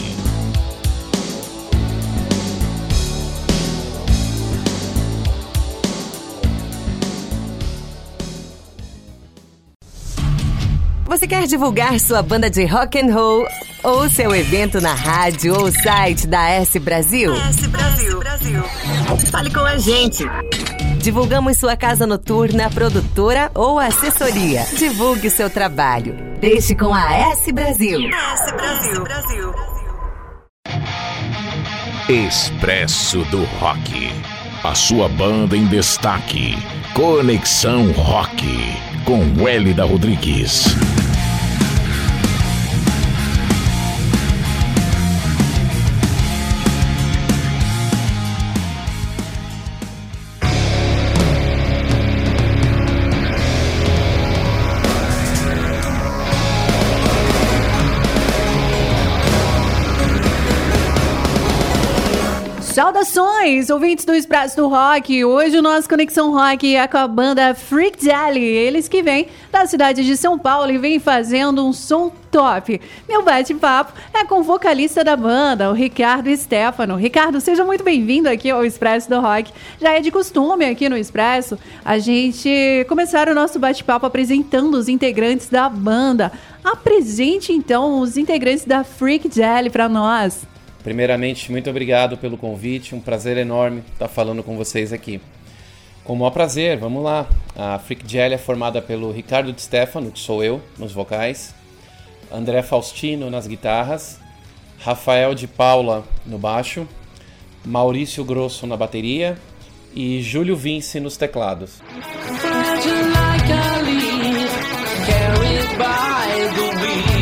Você quer divulgar sua banda de rock and roll ou seu evento na rádio ou site da S Brasil? S Brasil. Fale com a gente. Divulgamos sua casa noturna, produtora ou assessoria. Divulgue seu trabalho. Deixe com a S Brasil. S Brasil. Expresso do Rock. A sua banda em destaque. Conexão Rock. Com Hélida Rodrigues. Saudações, ouvintes do Expresso do Rock. Hoje o nosso Conexão Rock é com a banda Freak Deli. Eles que vêm da cidade de São Paulo e vêm fazendo um som top. Meu bate-papo é com o vocalista da banda, o Ricardo Stefano. Ricardo, seja muito bem-vindo aqui ao Expresso do Rock. Já é de costume aqui no Expresso a gente começar o nosso bate-papo apresentando os integrantes da banda. Apresente então os integrantes da Freak Deli para nós. Primeiramente, muito obrigado pelo convite, um prazer enorme estar falando com vocês aqui. Com o maior prazer, vamos lá. A Freak Jelly é formada pelo Ricardo de Stefano, que sou eu, nos vocais, André Faustino nas guitarras, Rafael de Paula no baixo, Maurício Grosso na bateria e Júlio Vince nos teclados. Like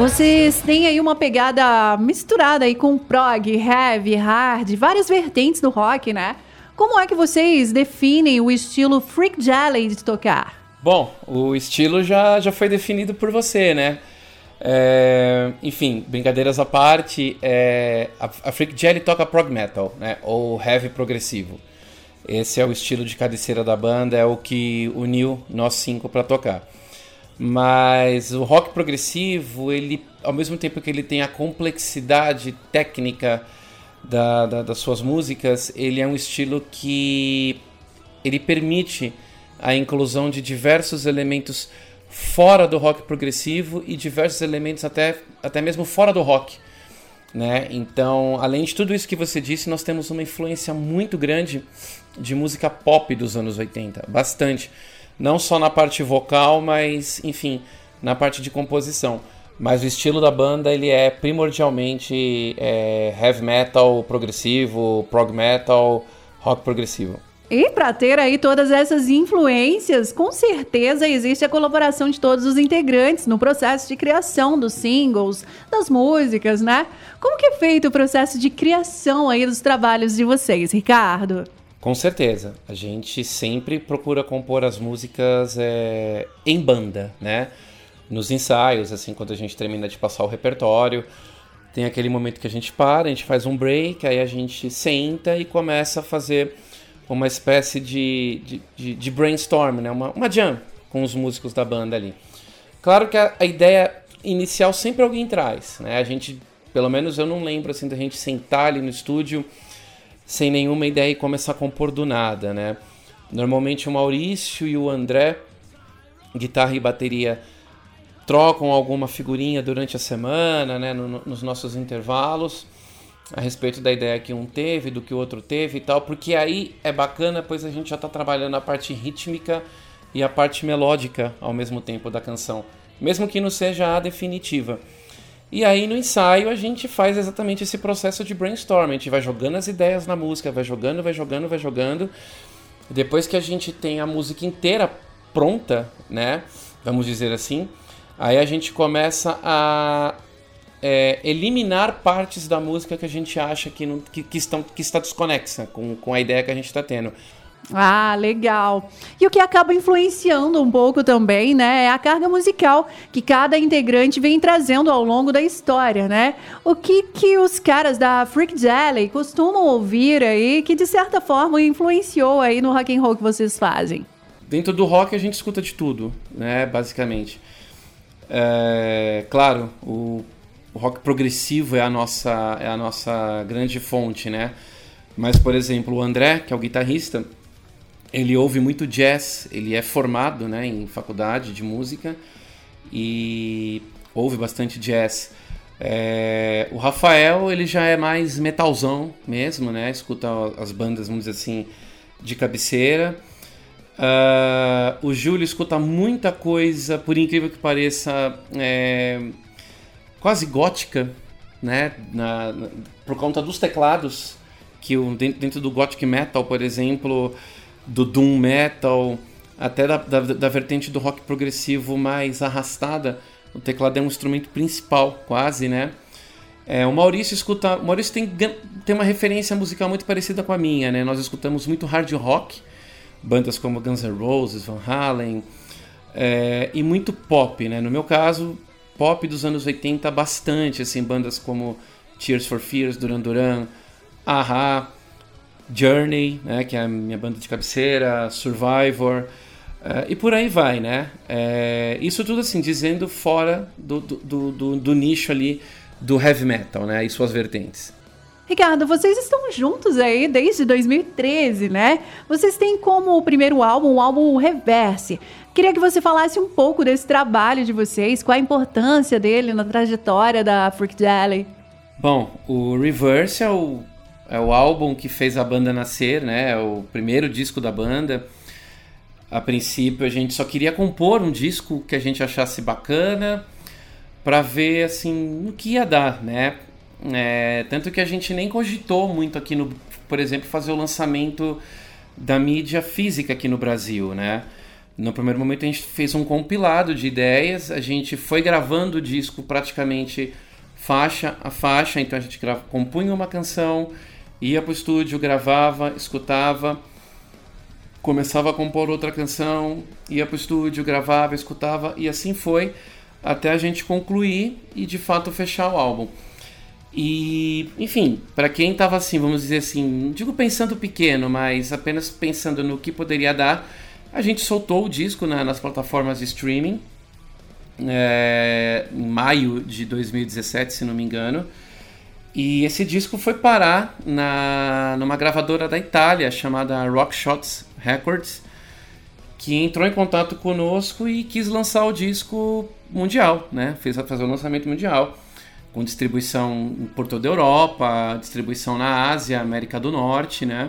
Vocês têm aí uma pegada misturada aí com prog, heavy, hard, várias vertentes do rock, né? Como é que vocês definem o estilo Freak Jelly de tocar? Bom, o estilo já, já foi definido por você, né? É, enfim, brincadeiras à parte, é, a, a Freak Jelly toca prog metal, né? Ou heavy progressivo. Esse é o estilo de cabeceira da banda, é o que uniu nós cinco para tocar. Mas o rock progressivo, ele, ao mesmo tempo que ele tem a complexidade técnica da, da- das suas músicas, ele é um estilo que ele permite a inclusão de diversos elementos fora do rock progressivo e diversos elementos até, até mesmo fora do rock. Né? Então, além de tudo isso que você disse, nós temos uma influência muito grande de música pop dos anos 80, bastante. Não só na parte vocal, mas, enfim, na parte de composição. Mas o estilo da banda ele é primordialmente é, heavy metal progressivo, prog metal, rock progressivo. E para ter aí todas essas influências, com certeza existe a colaboração de todos os integrantes no processo de criação dos singles, das músicas, né? Como que é feito o processo de criação aí dos trabalhos de vocês, Ricardo? Com certeza. A gente sempre procura compor as músicas é, em banda, né? Nos ensaios, assim, quando a gente termina de passar o repertório. Tem aquele momento que a gente para, a gente faz um break, aí a gente senta e começa a fazer uma espécie de, de, de- de brainstorm, né? Uma, uma jam com os músicos da banda ali. Claro que a, a ideia inicial sempre alguém traz, né? A gente, pelo menos eu não lembro assim da gente sentar ali no estúdio sem nenhuma ideia e começar a compor do nada, né? Normalmente o Maurício e o André, guitarra e bateria, trocam alguma figurinha durante a semana, né? no- nos nossos intervalos. a respeito da ideia que um teve, do que o outro teve e tal, porque aí é bacana, pois a gente já está trabalhando a parte rítmica e a parte melódica ao mesmo tempo da canção, mesmo que não seja a definitiva. E aí no ensaio a gente faz exatamente esse processo de brainstorm, a gente vai jogando as ideias na música, vai jogando, vai jogando, vai jogando. Depois que a gente tem a música inteira pronta, né, vamos dizer assim, aí a gente começa a é, eliminar partes da música que a gente acha que, não, que, que estão, que está desconexa com, com a ideia que a gente está tendo. Ah, legal. E o que acaba influenciando um pouco também, né, é a carga musical que cada integrante vem trazendo ao longo da história, né? O que que os caras da Freak Jelly costumam ouvir aí que de certa forma influenciou aí no rock and roll que vocês fazem? Dentro do rock a gente escuta de tudo, né, basicamente. É, claro, o, o rock progressivo é a nossa é a nossa grande fonte, né? Mas por exemplo, o André, que é o guitarrista, ele ouve muito jazz, ele é formado né, em faculdade de música e ouve bastante jazz. É, o Rafael ele já é mais metalzão mesmo, né? Escuta as bandas, vamos dizer assim, de cabeceira. Ah, o Júlio escuta muita coisa, por incrível que pareça, é, quase gótica, né? Na- na- por conta dos teclados, que o, dentro, dentro do gothic metal, por exemplo, do doom metal, até da, da, da vertente do rock progressivo mais arrastada, o teclado é um instrumento principal, quase, né? É, o Maurício escuta. O Maurício tem, tem uma referência musical muito parecida com a minha, né? Nós escutamos muito hard rock, bandas como Guns N' Roses, Van Halen, é, e muito pop, né? No meu caso, pop dos anos 80 bastante, assim, bandas como Tears for Fears, Duran Duran, Aha, Journey, né, que é a minha banda de cabeceira, Survivor, eh, e por aí vai, né? Eh, isso tudo assim, dizendo fora do, do, do, do- nicho ali do heavy metal, né? E suas vertentes. Ricardo, vocês estão juntos aí desde 2013, né? Vocês têm como primeiro álbum o álbum Reverse. Queria que você falasse um pouco desse trabalho de vocês, qual a importância dele na trajetória da Freak Jelly. Bom, o Reverse é o, é o álbum que fez a banda nascer, né? É o primeiro disco da banda. A princípio a gente só queria compor um disco que a gente achasse bacana para ver assim o que ia dar, né? É, tanto que a gente nem cogitou muito aqui no, por exemplo, fazer o lançamento da mídia física aqui no Brasil, né? No primeiro momento a gente fez um compilado de ideias, a gente foi gravando o disco praticamente faixa a faixa, então a gente compunha uma canção, ia pro estúdio, gravava, escutava, começava a compor outra canção, ia pro estúdio, gravava, escutava e assim foi até a gente concluir e de fato fechar o álbum. E, enfim, para quem tava assim, vamos dizer assim, digo pensando pequeno, mas apenas pensando no que poderia dar, a gente soltou o disco na- nas plataformas de streaming é, em maio de 2017, se não me engano. E esse disco foi parar na, numa gravadora da Itália chamada Rock Shots Records, que entrou em contato conosco e quis lançar o disco mundial, né? Fez fazer o lançamento mundial, com distribuição por toda a Europa, distribuição na Ásia, América do Norte, né?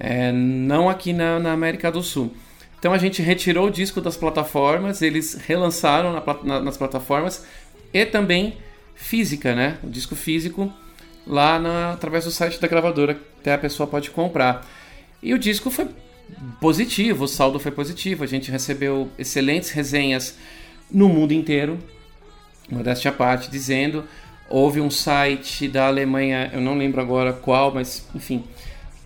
É, não aqui na, na América do Sul. Então a gente retirou o disco das plataformas, eles relançaram na na- nas plataformas e também física, né? O disco físico lá na- através do site da gravadora, até a pessoa pode comprar. E o disco foi positivo, o saldo foi positivo, a gente recebeu excelentes resenhas no mundo inteiro, modéstia à parte, dizendo. Houve um site da Alemanha, eu não lembro agora qual, mas enfim,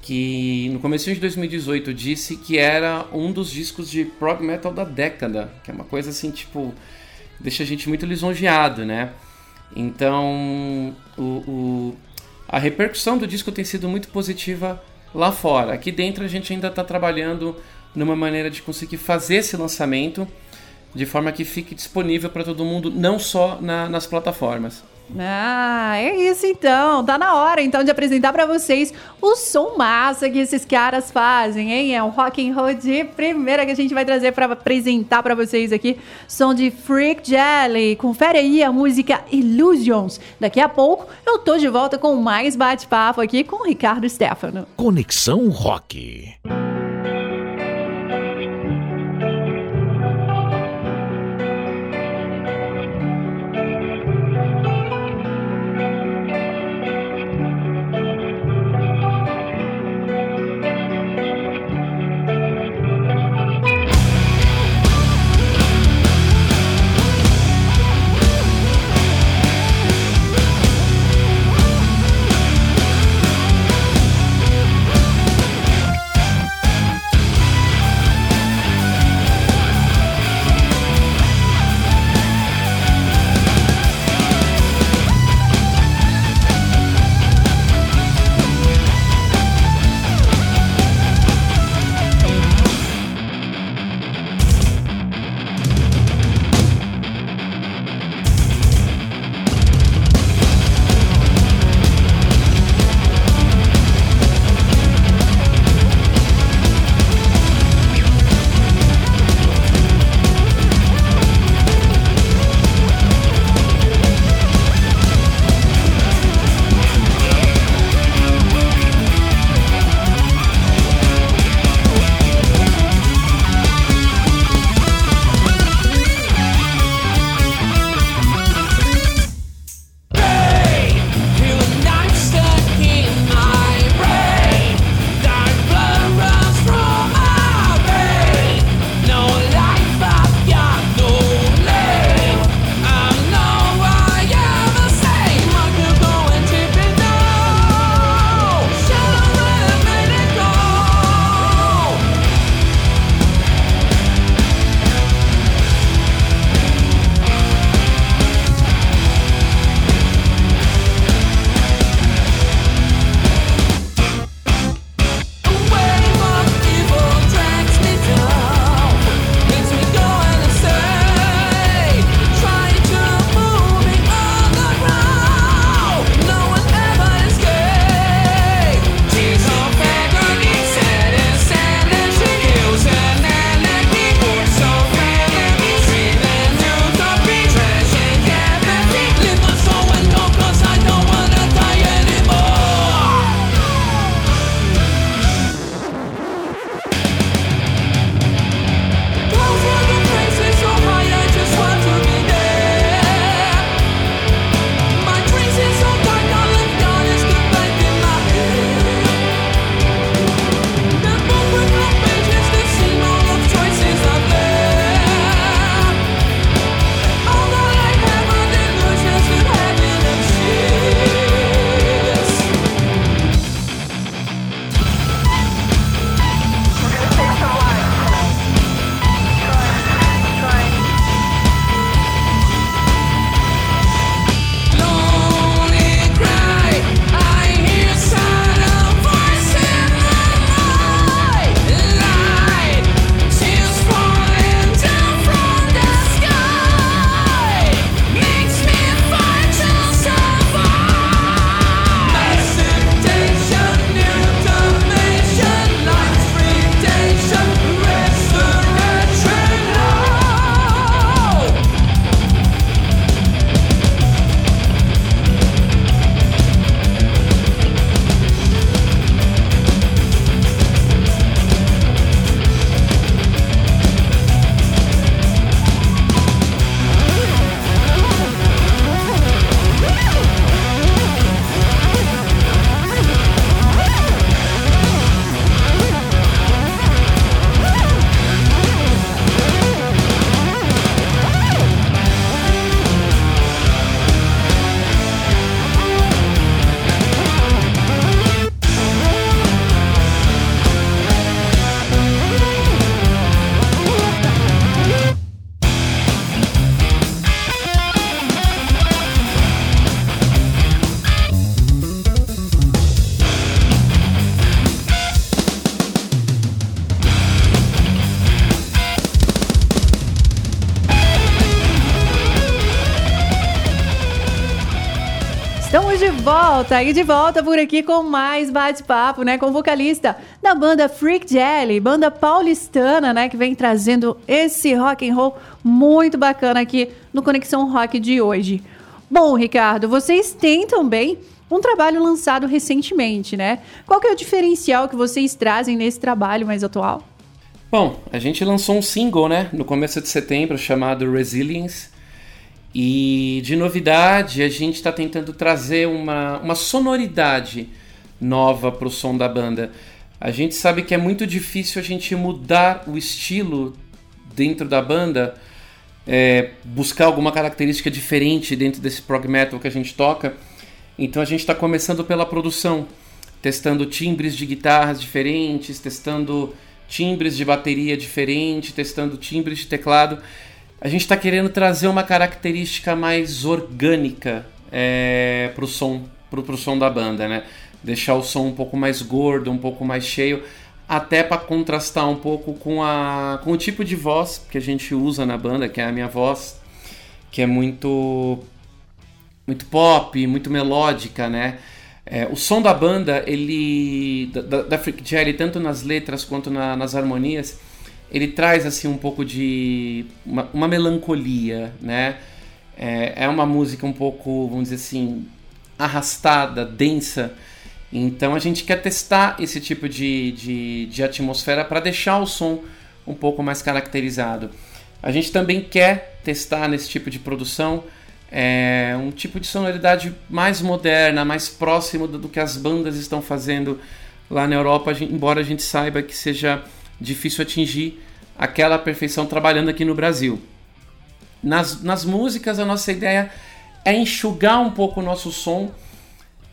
que no começo de 2018 disse que era um dos discos de prog metal da década, que é uma coisa assim, tipo, deixa a gente muito lisonjeado, né? Então, o, o- a repercussão do disco tem sido muito positiva lá fora. Aqui dentro a gente ainda está trabalhando numa maneira de conseguir fazer esse lançamento de forma que fique disponível para todo mundo, não só na- nas plataformas. Ah, é isso então. Tá na hora então de apresentar pra vocês o som massa que esses caras fazem, hein? É um rock and roll de primeira que a gente vai trazer pra apresentar pra vocês aqui. Som de Freak Jelly. Confere aí a música Illusions. Daqui a pouco eu tô de volta com mais bate-papo aqui com o Ricardo Stefano. Conexão Rock. De volta e de volta por aqui com mais bate-papo, né, com o vocalista da banda Freak Jelly, banda paulistana, né, que vem trazendo esse rock and roll muito bacana aqui no Conexão Rock de hoje. Bom, Ricardo, vocês têm também um trabalho lançado recentemente, né? Qual que é o diferencial que vocês trazem nesse trabalho mais atual? Bom, a gente lançou um single, né, no começo de setembro, chamado Resilience. E de novidade, a gente está tentando trazer uma, uma sonoridade nova para o som da banda. A gente sabe que é muito difícil a gente mudar o estilo dentro da banda, é, buscar alguma característica diferente dentro desse prog metal que a gente toca. Então a gente está começando pela produção, testando timbres de guitarras diferentes, testando timbres de bateria diferente, testando timbres de teclado. A gente está querendo trazer uma característica mais orgânica é, para o som, pro, pro som da banda, né? Deixar o som um pouco mais gordo, um pouco mais cheio, até para contrastar um pouco com, a, com o tipo de voz que a gente usa na banda, que é a minha voz, que é muito muito pop, muito melódica, né? É, o som da banda, ele da, da Freak Jelly, tanto nas letras quanto na, nas harmonias, ele traz assim um pouco de uma, uma melancolia, né? É, é, uma música um pouco, vamos dizer assim, arrastada, densa. Então a gente quer testar esse tipo de, de, de atmosfera para deixar o som um pouco mais caracterizado. A gente também quer testar nesse tipo de produção é, um tipo de sonoridade mais moderna, mais próximo do, do que as bandas estão fazendo lá na Europa, embora a gente saiba que seja difícil atingir aquela perfeição trabalhando aqui no Brasil. Nas, nas músicas, a nossa ideia é enxugar um pouco o nosso som,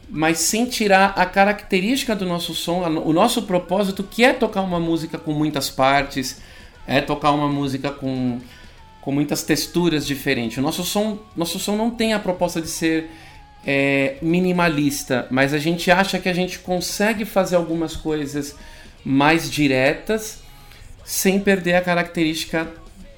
mas sem tirar a característica do nosso som, o nosso propósito, que é tocar uma música com muitas partes, é tocar uma música com, com muitas texturas diferentes. O nosso som, nosso som não tem a proposta de ser é, minimalista, mas a gente acha que a gente consegue fazer algumas coisas mais diretas, sem perder a característica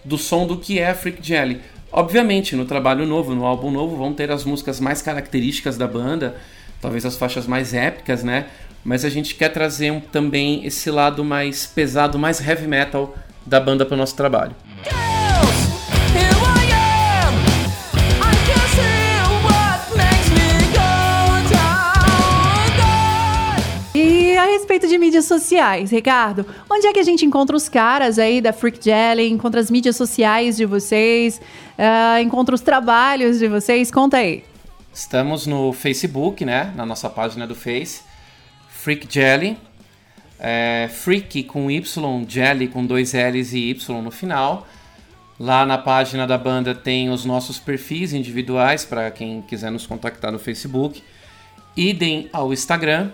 do som do que é a Freak Jelly. Obviamente, no trabalho novo, no álbum novo, vão ter as músicas mais características da banda, talvez as faixas mais épicas, né? Mas a gente quer trazer um, também esse lado mais pesado, mais heavy metal da banda para o nosso trabalho. E respeito de mídias sociais, Ricardo, onde é que a gente encontra os caras aí da Freak Jelly, encontra as mídias sociais de vocês, uh, encontra os trabalhos de vocês? Conta aí. Estamos no Facebook, né? Na nossa página do Face. Freak Jelly. É, Freak com Y, Jelly com dois L's e Y no final. Lá na página da banda tem os nossos perfis individuais para quem quiser nos contactar no Facebook. Idem ao Instagram,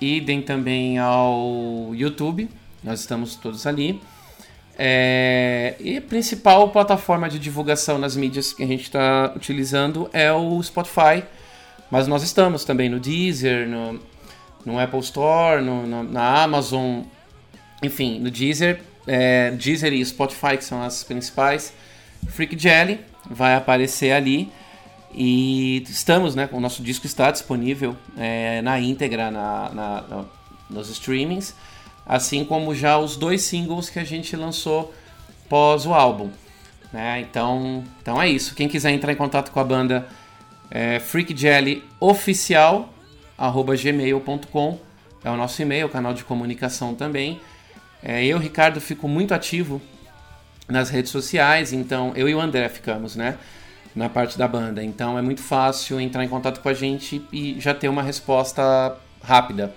idem também ao YouTube, nós estamos todos ali. É, e a principal plataforma de divulgação nas mídias que a gente está utilizando é o Spotify, mas nós estamos também no Deezer, no, no Apple Store, no, no, na Amazon, enfim, no Deezer, é, Deezer e Spotify que são as principais. Freak Jelly vai aparecer ali. E estamos, né? O nosso disco está disponível é, na íntegra na, na, na, nos streamings, assim como já os dois singles que a gente lançou pós o álbum. Né? Então, então é isso. Quem quiser entrar em contato com a banda, é freakjellyoficial.gmail.com é o nosso e-mail, canal de comunicação também. É, eu, Ricardo, fico muito ativo nas redes sociais, então eu e o André ficamos, né? Na parte da banda. Então é muito fácil entrar em contato com a gente e já ter uma resposta rápida.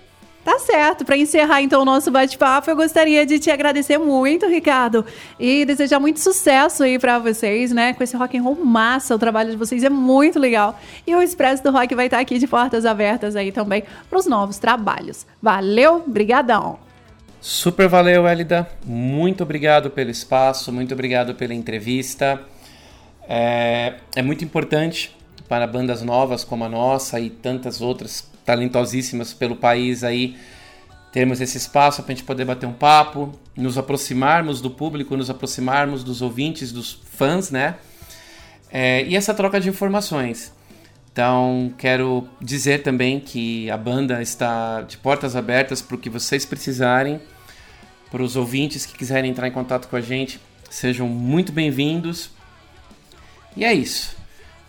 Tá certo. Para encerrar então o nosso bate-papo, eu gostaria de te agradecer muito, Ricardo, e desejar muito sucesso aí para vocês, né? Com esse rock and roll massa, o trabalho de vocês é muito legal. E o Expresso do Rock vai estar aqui de portas abertas aí também para os novos trabalhos. Valeu, brigadão. Super valeu, Elida. Muito obrigado pelo espaço, muito obrigado pela entrevista. É, é muito importante para bandas novas como a nossa e tantas outras talentosíssimas pelo país aí termos esse espaço para a gente poder bater um papo, nos aproximarmos do público, nos aproximarmos dos ouvintes, dos fãs, né? É, e essa troca de informações. Então, quero dizer também que a banda está de portas abertas para o que vocês precisarem. Para os ouvintes que quiserem entrar em contato com a gente, sejam muito bem-vindos. E é isso.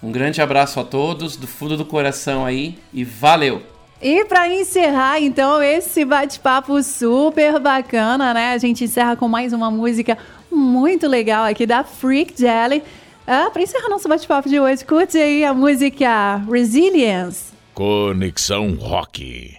Um grande abraço a todos, do fundo do coração aí, e valeu! E para encerrar, então, esse bate-papo super bacana, né? A gente encerra com mais uma música muito legal aqui da Freak Jelly. Ah, para encerrar nosso bate-papo de hoje, curte aí a música Resilience. Conexão Rock.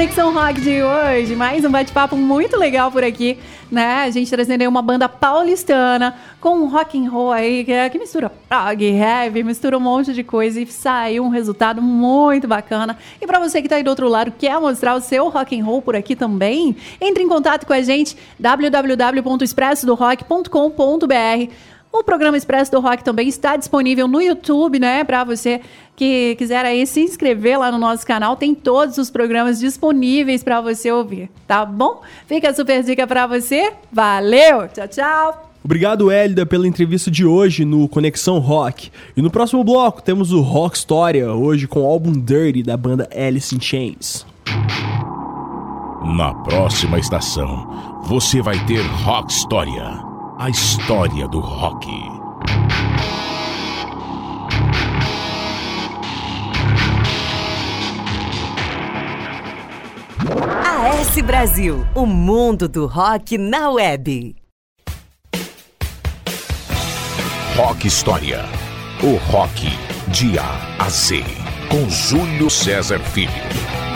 Conexão Rock de hoje. Mais um bate-papo muito legal por aqui, né? A gente trazendo aí uma banda paulistana com um rock and roll aí que, é- que mistura prog, heavy, mistura um monte de coisa e saiu um resultado muito bacana. E pra você que tá aí do outro lado, quer mostrar o seu rock and roll por aqui também, entre em contato com a gente www.expressodorock.com.br. O programa Expresso do Rock também está disponível no YouTube, né? Para você que quiser aí se inscrever lá no nosso canal, tem todos os programas disponíveis para você ouvir, tá bom? Fica a super dica para você. Valeu! Tchau, tchau! Obrigado, Hélida, pela entrevista de hoje no Conexão Rock. E no próximo bloco temos o Rock História, hoje com o álbum Dirty da banda Alice in Chains. Na próxima estação, você vai ter Rock História a história do rock. AS Brasil, o mundo do rock na web. Rock História. O rock de A a Z. Com Júlio César Filho.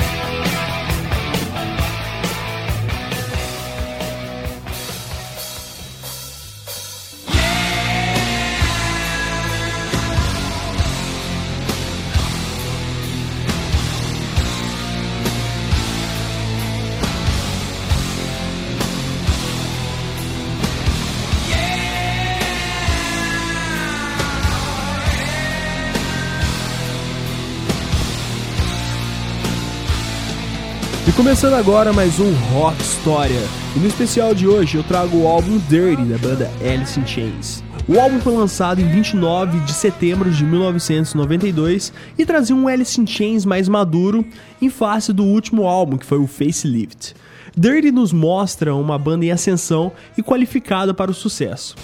Começando agora mais um Rock História. E no especial de hoje eu trago o álbum Dirty da banda Alice in Chains. O álbum foi lançado em 29 de setembro de 1992 e trazia um Alice in Chains mais maduro em face do último álbum, que foi o Facelift. Dirty nos mostra uma banda em ascensão e qualificada para o sucesso.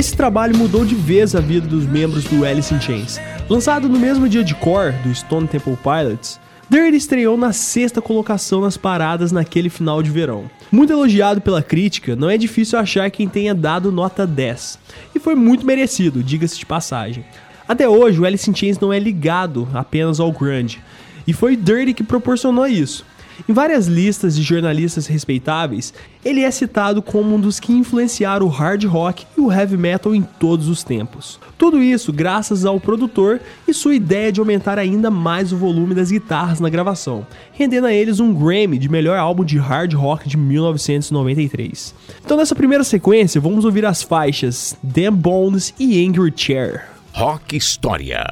Esse trabalho mudou de vez a vida dos membros do Alice in Chains. Lançado no mesmo dia de Core, do Stone Temple Pilots, Dirty estreou na sexta colocação nas paradas naquele final de verão. Muito elogiado pela crítica, não é difícil achar quem tenha dado nota 10. E foi muito merecido, diga-se de passagem. Até hoje, o Alice in Chains não é ligado apenas ao grunge, e foi Dirty que proporcionou isso. Em várias listas de jornalistas respeitáveis, ele é citado como um dos que influenciaram o hard rock e o heavy metal em todos os tempos. Tudo isso graças ao produtor e sua ideia de aumentar ainda mais o volume das guitarras na gravação, rendendo a eles um Grammy de melhor álbum de hard rock de 1993. Então nessa primeira sequência, vamos ouvir as faixas Damn Bones e Angry Chair. Rock História.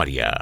Glória.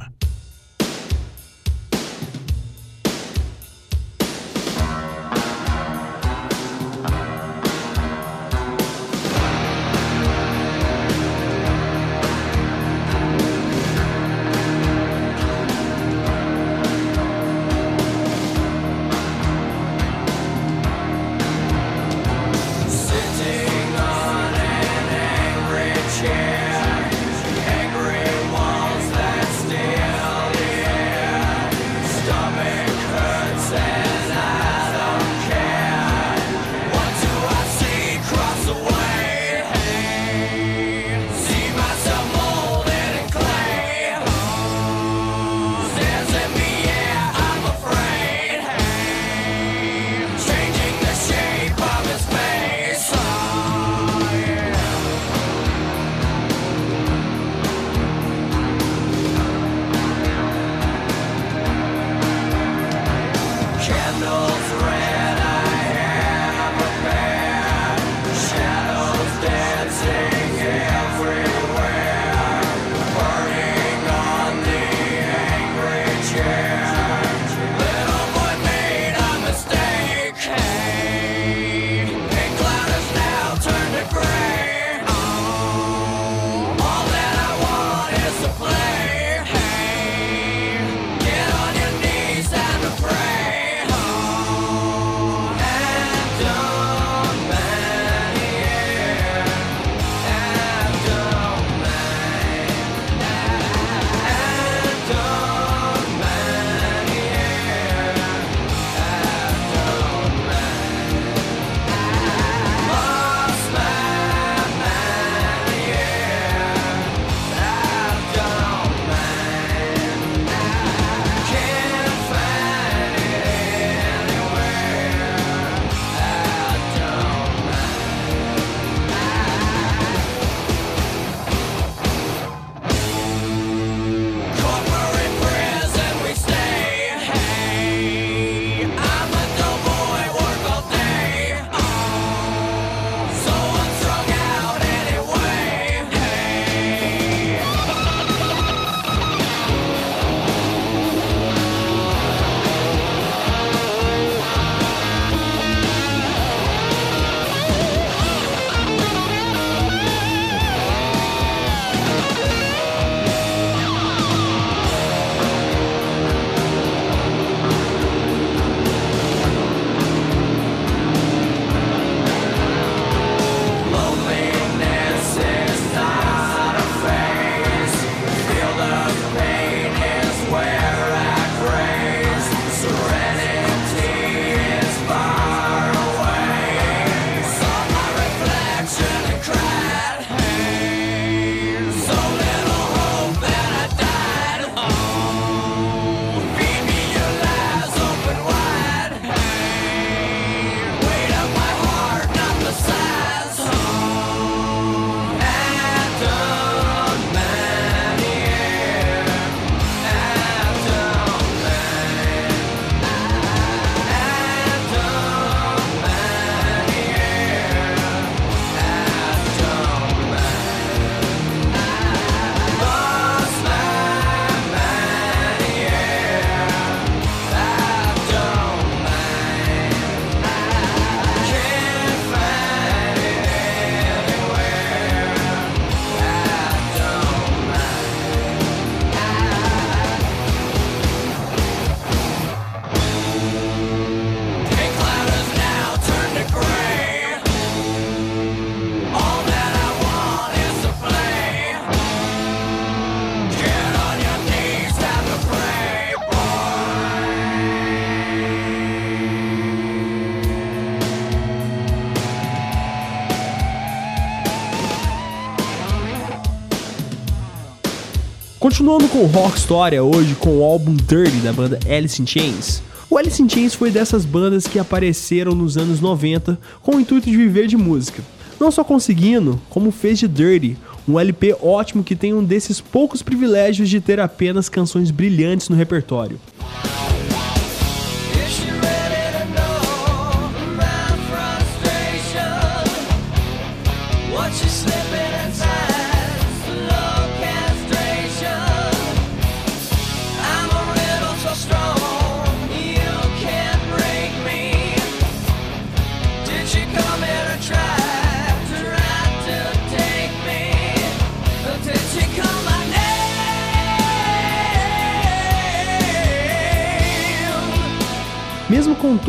Continuando com Rock História, hoje com o álbum Dirty da banda Alice in Chains. O Alice in Chains foi dessas bandas que apareceram nos anos 90 com o intuito de viver de música. Não só conseguindo, como fez de Dirty, um LP ótimo que tem um desses poucos privilégios de ter apenas canções brilhantes no repertório.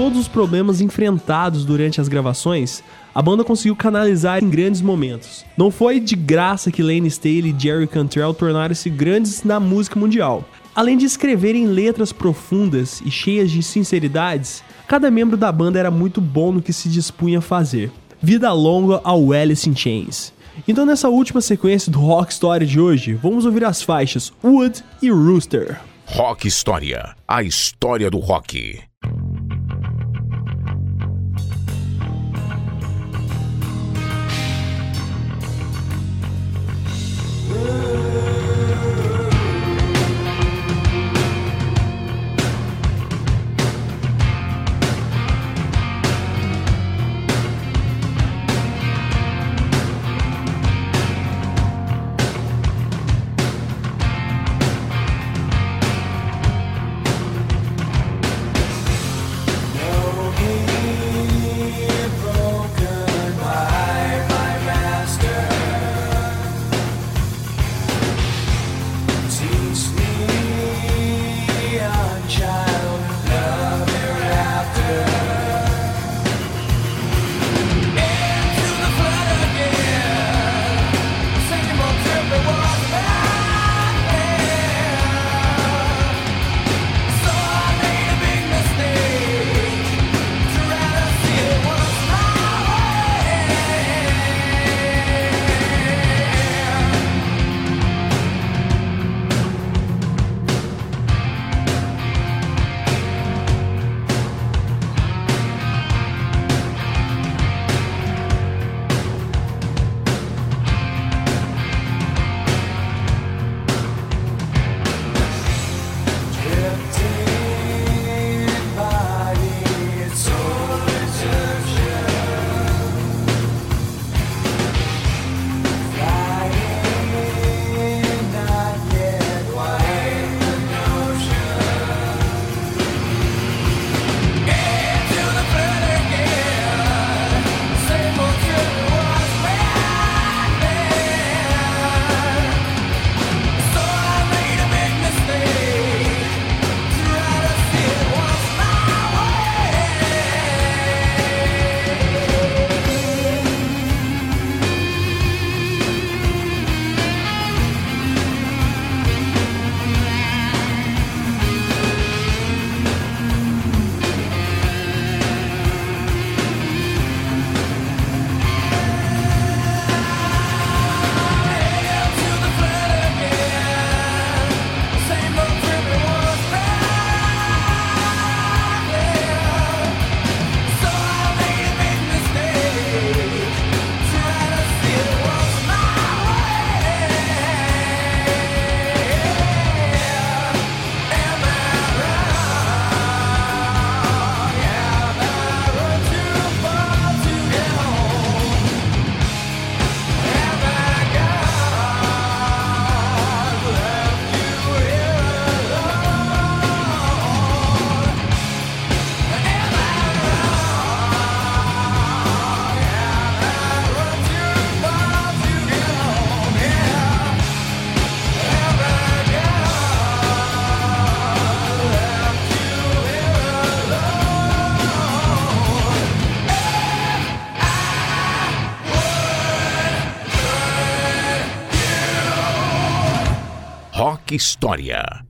Todos os problemas enfrentados durante as gravações, a banda conseguiu canalizar em grandes momentos. Não foi de graça que Lane Staley e Jerry Cantrell tornaram-se grandes na música mundial. Além de escreverem letras profundas e cheias de sinceridades, cada membro da banda era muito bom no que se dispunha a fazer. Vida longa ao Alice in Chains. Então nessa última sequência do Rock Story de hoje, vamos ouvir as faixas Wood e Rooster. Rock História. A história do rock. História.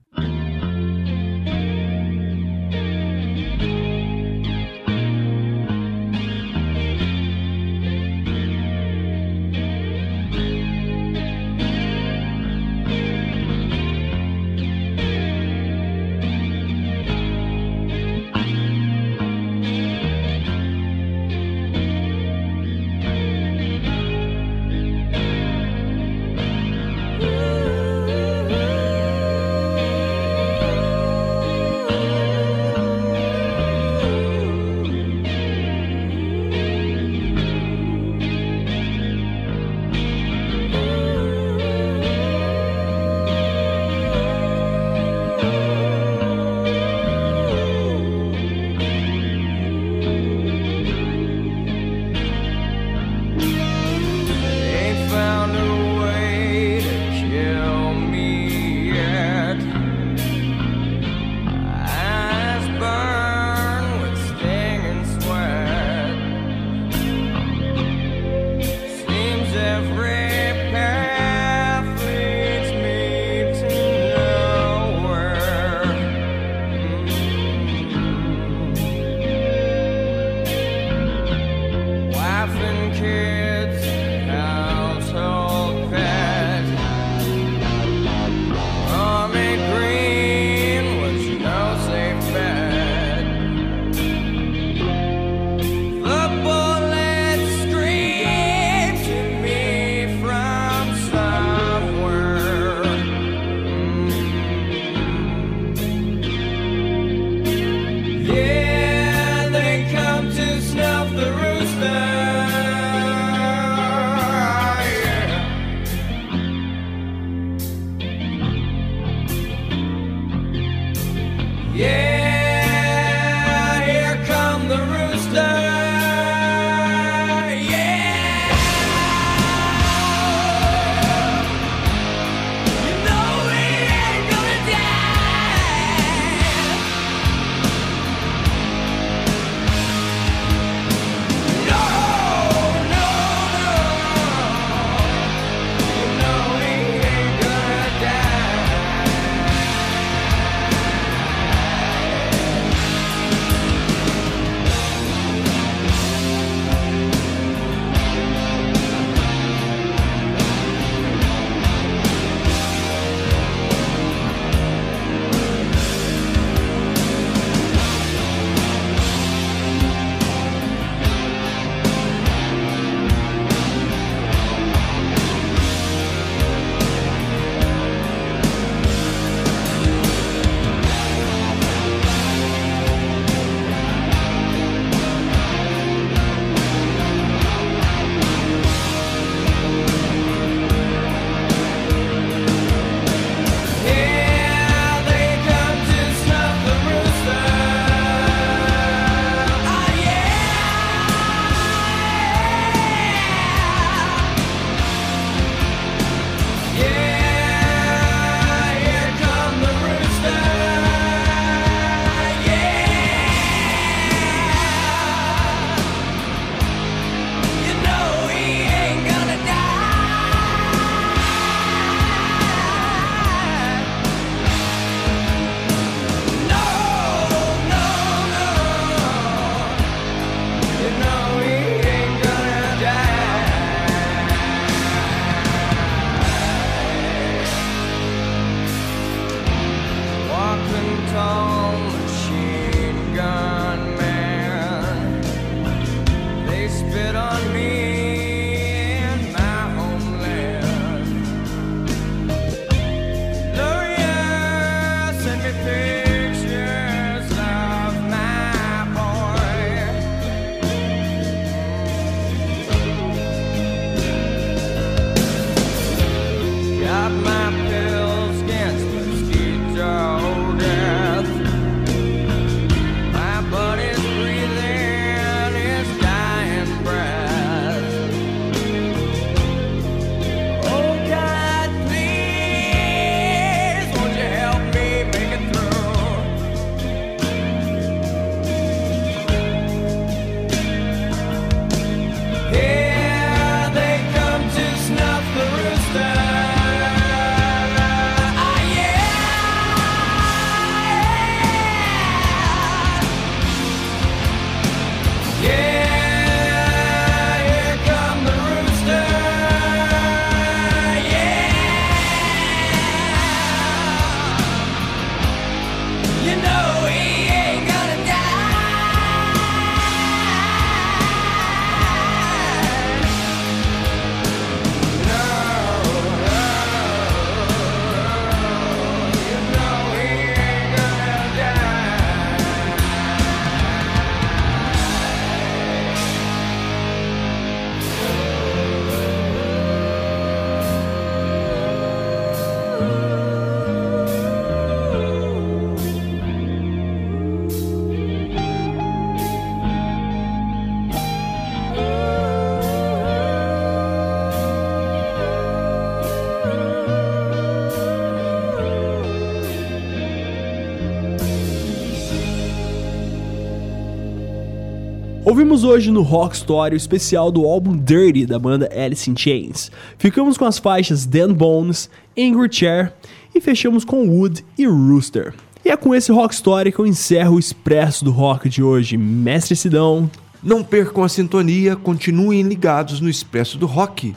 Ouvimos hoje no Rock Story o especial do álbum Dirty da banda Alice in Chains. Ficamos com as faixas Dan Bones, Angry Chair e fechamos com Wood e Rooster. E é com esse Rock Story que eu encerro o Expresso do Rock de hoje. Mestre Sidão. Não percam a sintonia, continuem ligados no Expresso do Rock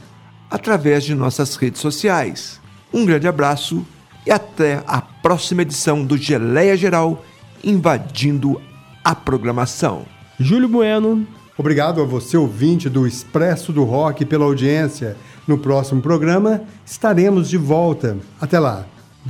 através de nossas redes sociais. Um grande abraço e até a próxima edição do Geleia Geral invadindo a programação. Júlio Bueno. Obrigado a você, ouvinte do Expresso do Rock, pela audiência. No próximo programa estaremos de volta. Até lá.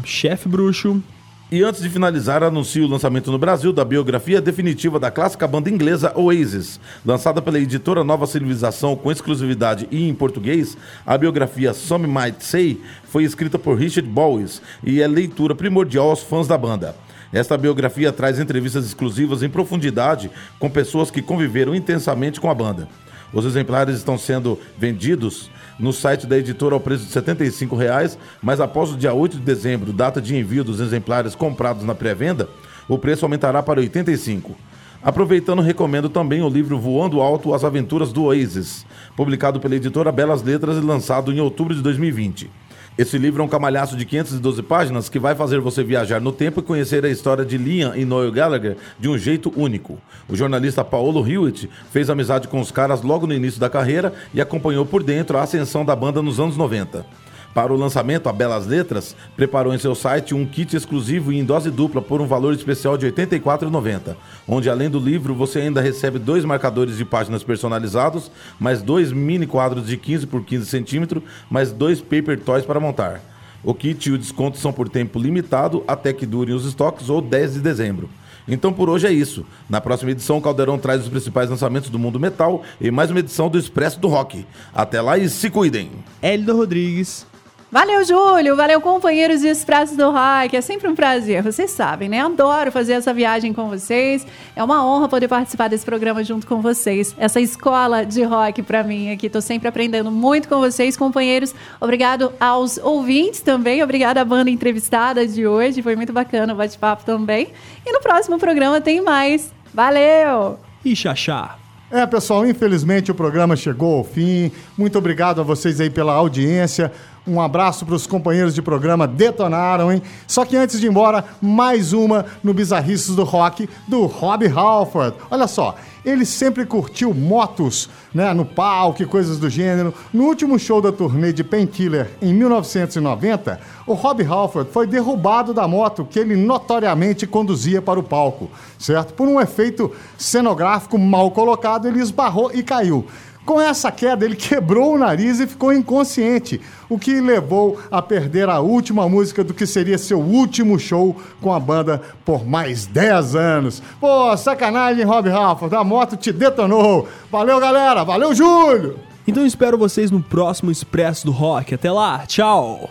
Chefe Bruxo. E antes de finalizar, anuncio o lançamento no Brasil da biografia definitiva da clássica banda inglesa Oasis. Lançada pela editora Nova Civilização com exclusividade e em português, a biografia Some Might Say foi escrita por Richard Bowes e é leitura primordial aos fãs da banda. Esta biografia traz entrevistas exclusivas em profundidade com pessoas que conviveram intensamente com a banda. Os exemplares estão sendo vendidos no site da editora ao preço de 75 reais, mas após o dia 8 de dezembro, data de envio dos exemplares comprados na pré-venda, o preço aumentará para R$ 85. Aproveitando, recomendo também o livro Voando Alto, As Aventuras do Oasis, publicado pela editora Belas Letras e lançado em outubro de 2020. Esse livro é um camalhaço de 512 páginas que vai fazer você viajar no tempo e conhecer a história de Liam e Noel Gallagher de um jeito único. O jornalista Paulo Hewitt fez amizade com os caras logo no início da carreira e acompanhou por dentro a ascensão da banda nos anos 90. Para o lançamento, a Belas Letras preparou em seu site um kit exclusivo e em dose dupla por um valor especial de R$ 84,90, onde além do livro você ainda recebe dois marcadores de páginas personalizados, mais dois mini quadros de 15 por 15 centímetros, mais dois paper toys para montar. O kit e o desconto são por tempo limitado até que durem os estoques ou 10 de dezembro. Então por hoje é isso. Na próxima edição, o Caldeirão traz os principais lançamentos do mundo metal e mais uma edição do Expresso do Rock. Até lá e se cuidem! Hélio Rodrigues. Valeu, Júlio. Valeu, companheiros de Expresso do Rock. É sempre um prazer. Vocês sabem, né? Adoro fazer essa viagem com vocês. É uma honra poder participar desse programa junto com vocês. Essa escola de rock para mim aqui. Tô sempre aprendendo muito com vocês, companheiros. Obrigado aos ouvintes também. Obrigada à banda entrevistada de hoje. Foi muito bacana o bate-papo também. E no próximo programa tem mais. Valeu! E Xaxá. É, pessoal, infelizmente o programa chegou ao fim. Muito obrigado a vocês aí pela audiência. Um abraço para os companheiros de programa Detonaram, hein? Só que antes de ir embora, mais uma no Bizarrices do Rock do Rob Halford. Olha só, ele sempre curtiu motos, né, no palco e coisas do gênero. No último show da turnê de Painkiller em 1990, o Rob Halford foi derrubado da moto que ele notoriamente conduzia para o palco, certo? Por um efeito cenográfico mal colocado, ele esbarrou e caiu. Com essa queda, ele quebrou o nariz e ficou inconsciente, o que levou a perder a última música do que seria seu último show com a banda por mais 10 anos. Pô, sacanagem, Rob Halford, a moto te detonou. Valeu, galera, valeu, Júlio! Então espero vocês no próximo Expresso do Rock. Até lá, tchau!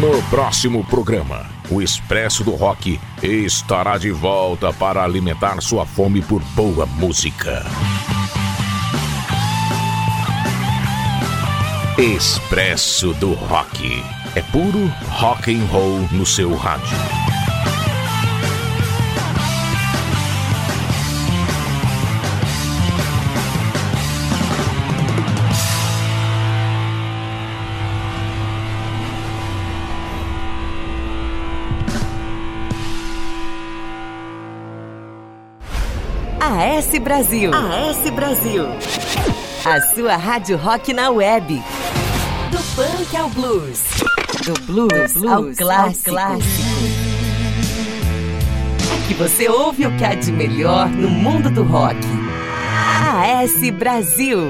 No próximo programa, o Expresso do Rock estará de volta para alimentar sua fome por boa música. Expresso do Rock. É puro rock and roll no seu rádio. AS Brasil. AS Brasil. A sua rádio rock na web. Do punk ao blues. Do blues, ao clássico. Aqui você ouve o que há de melhor no mundo do rock. AS Brasil.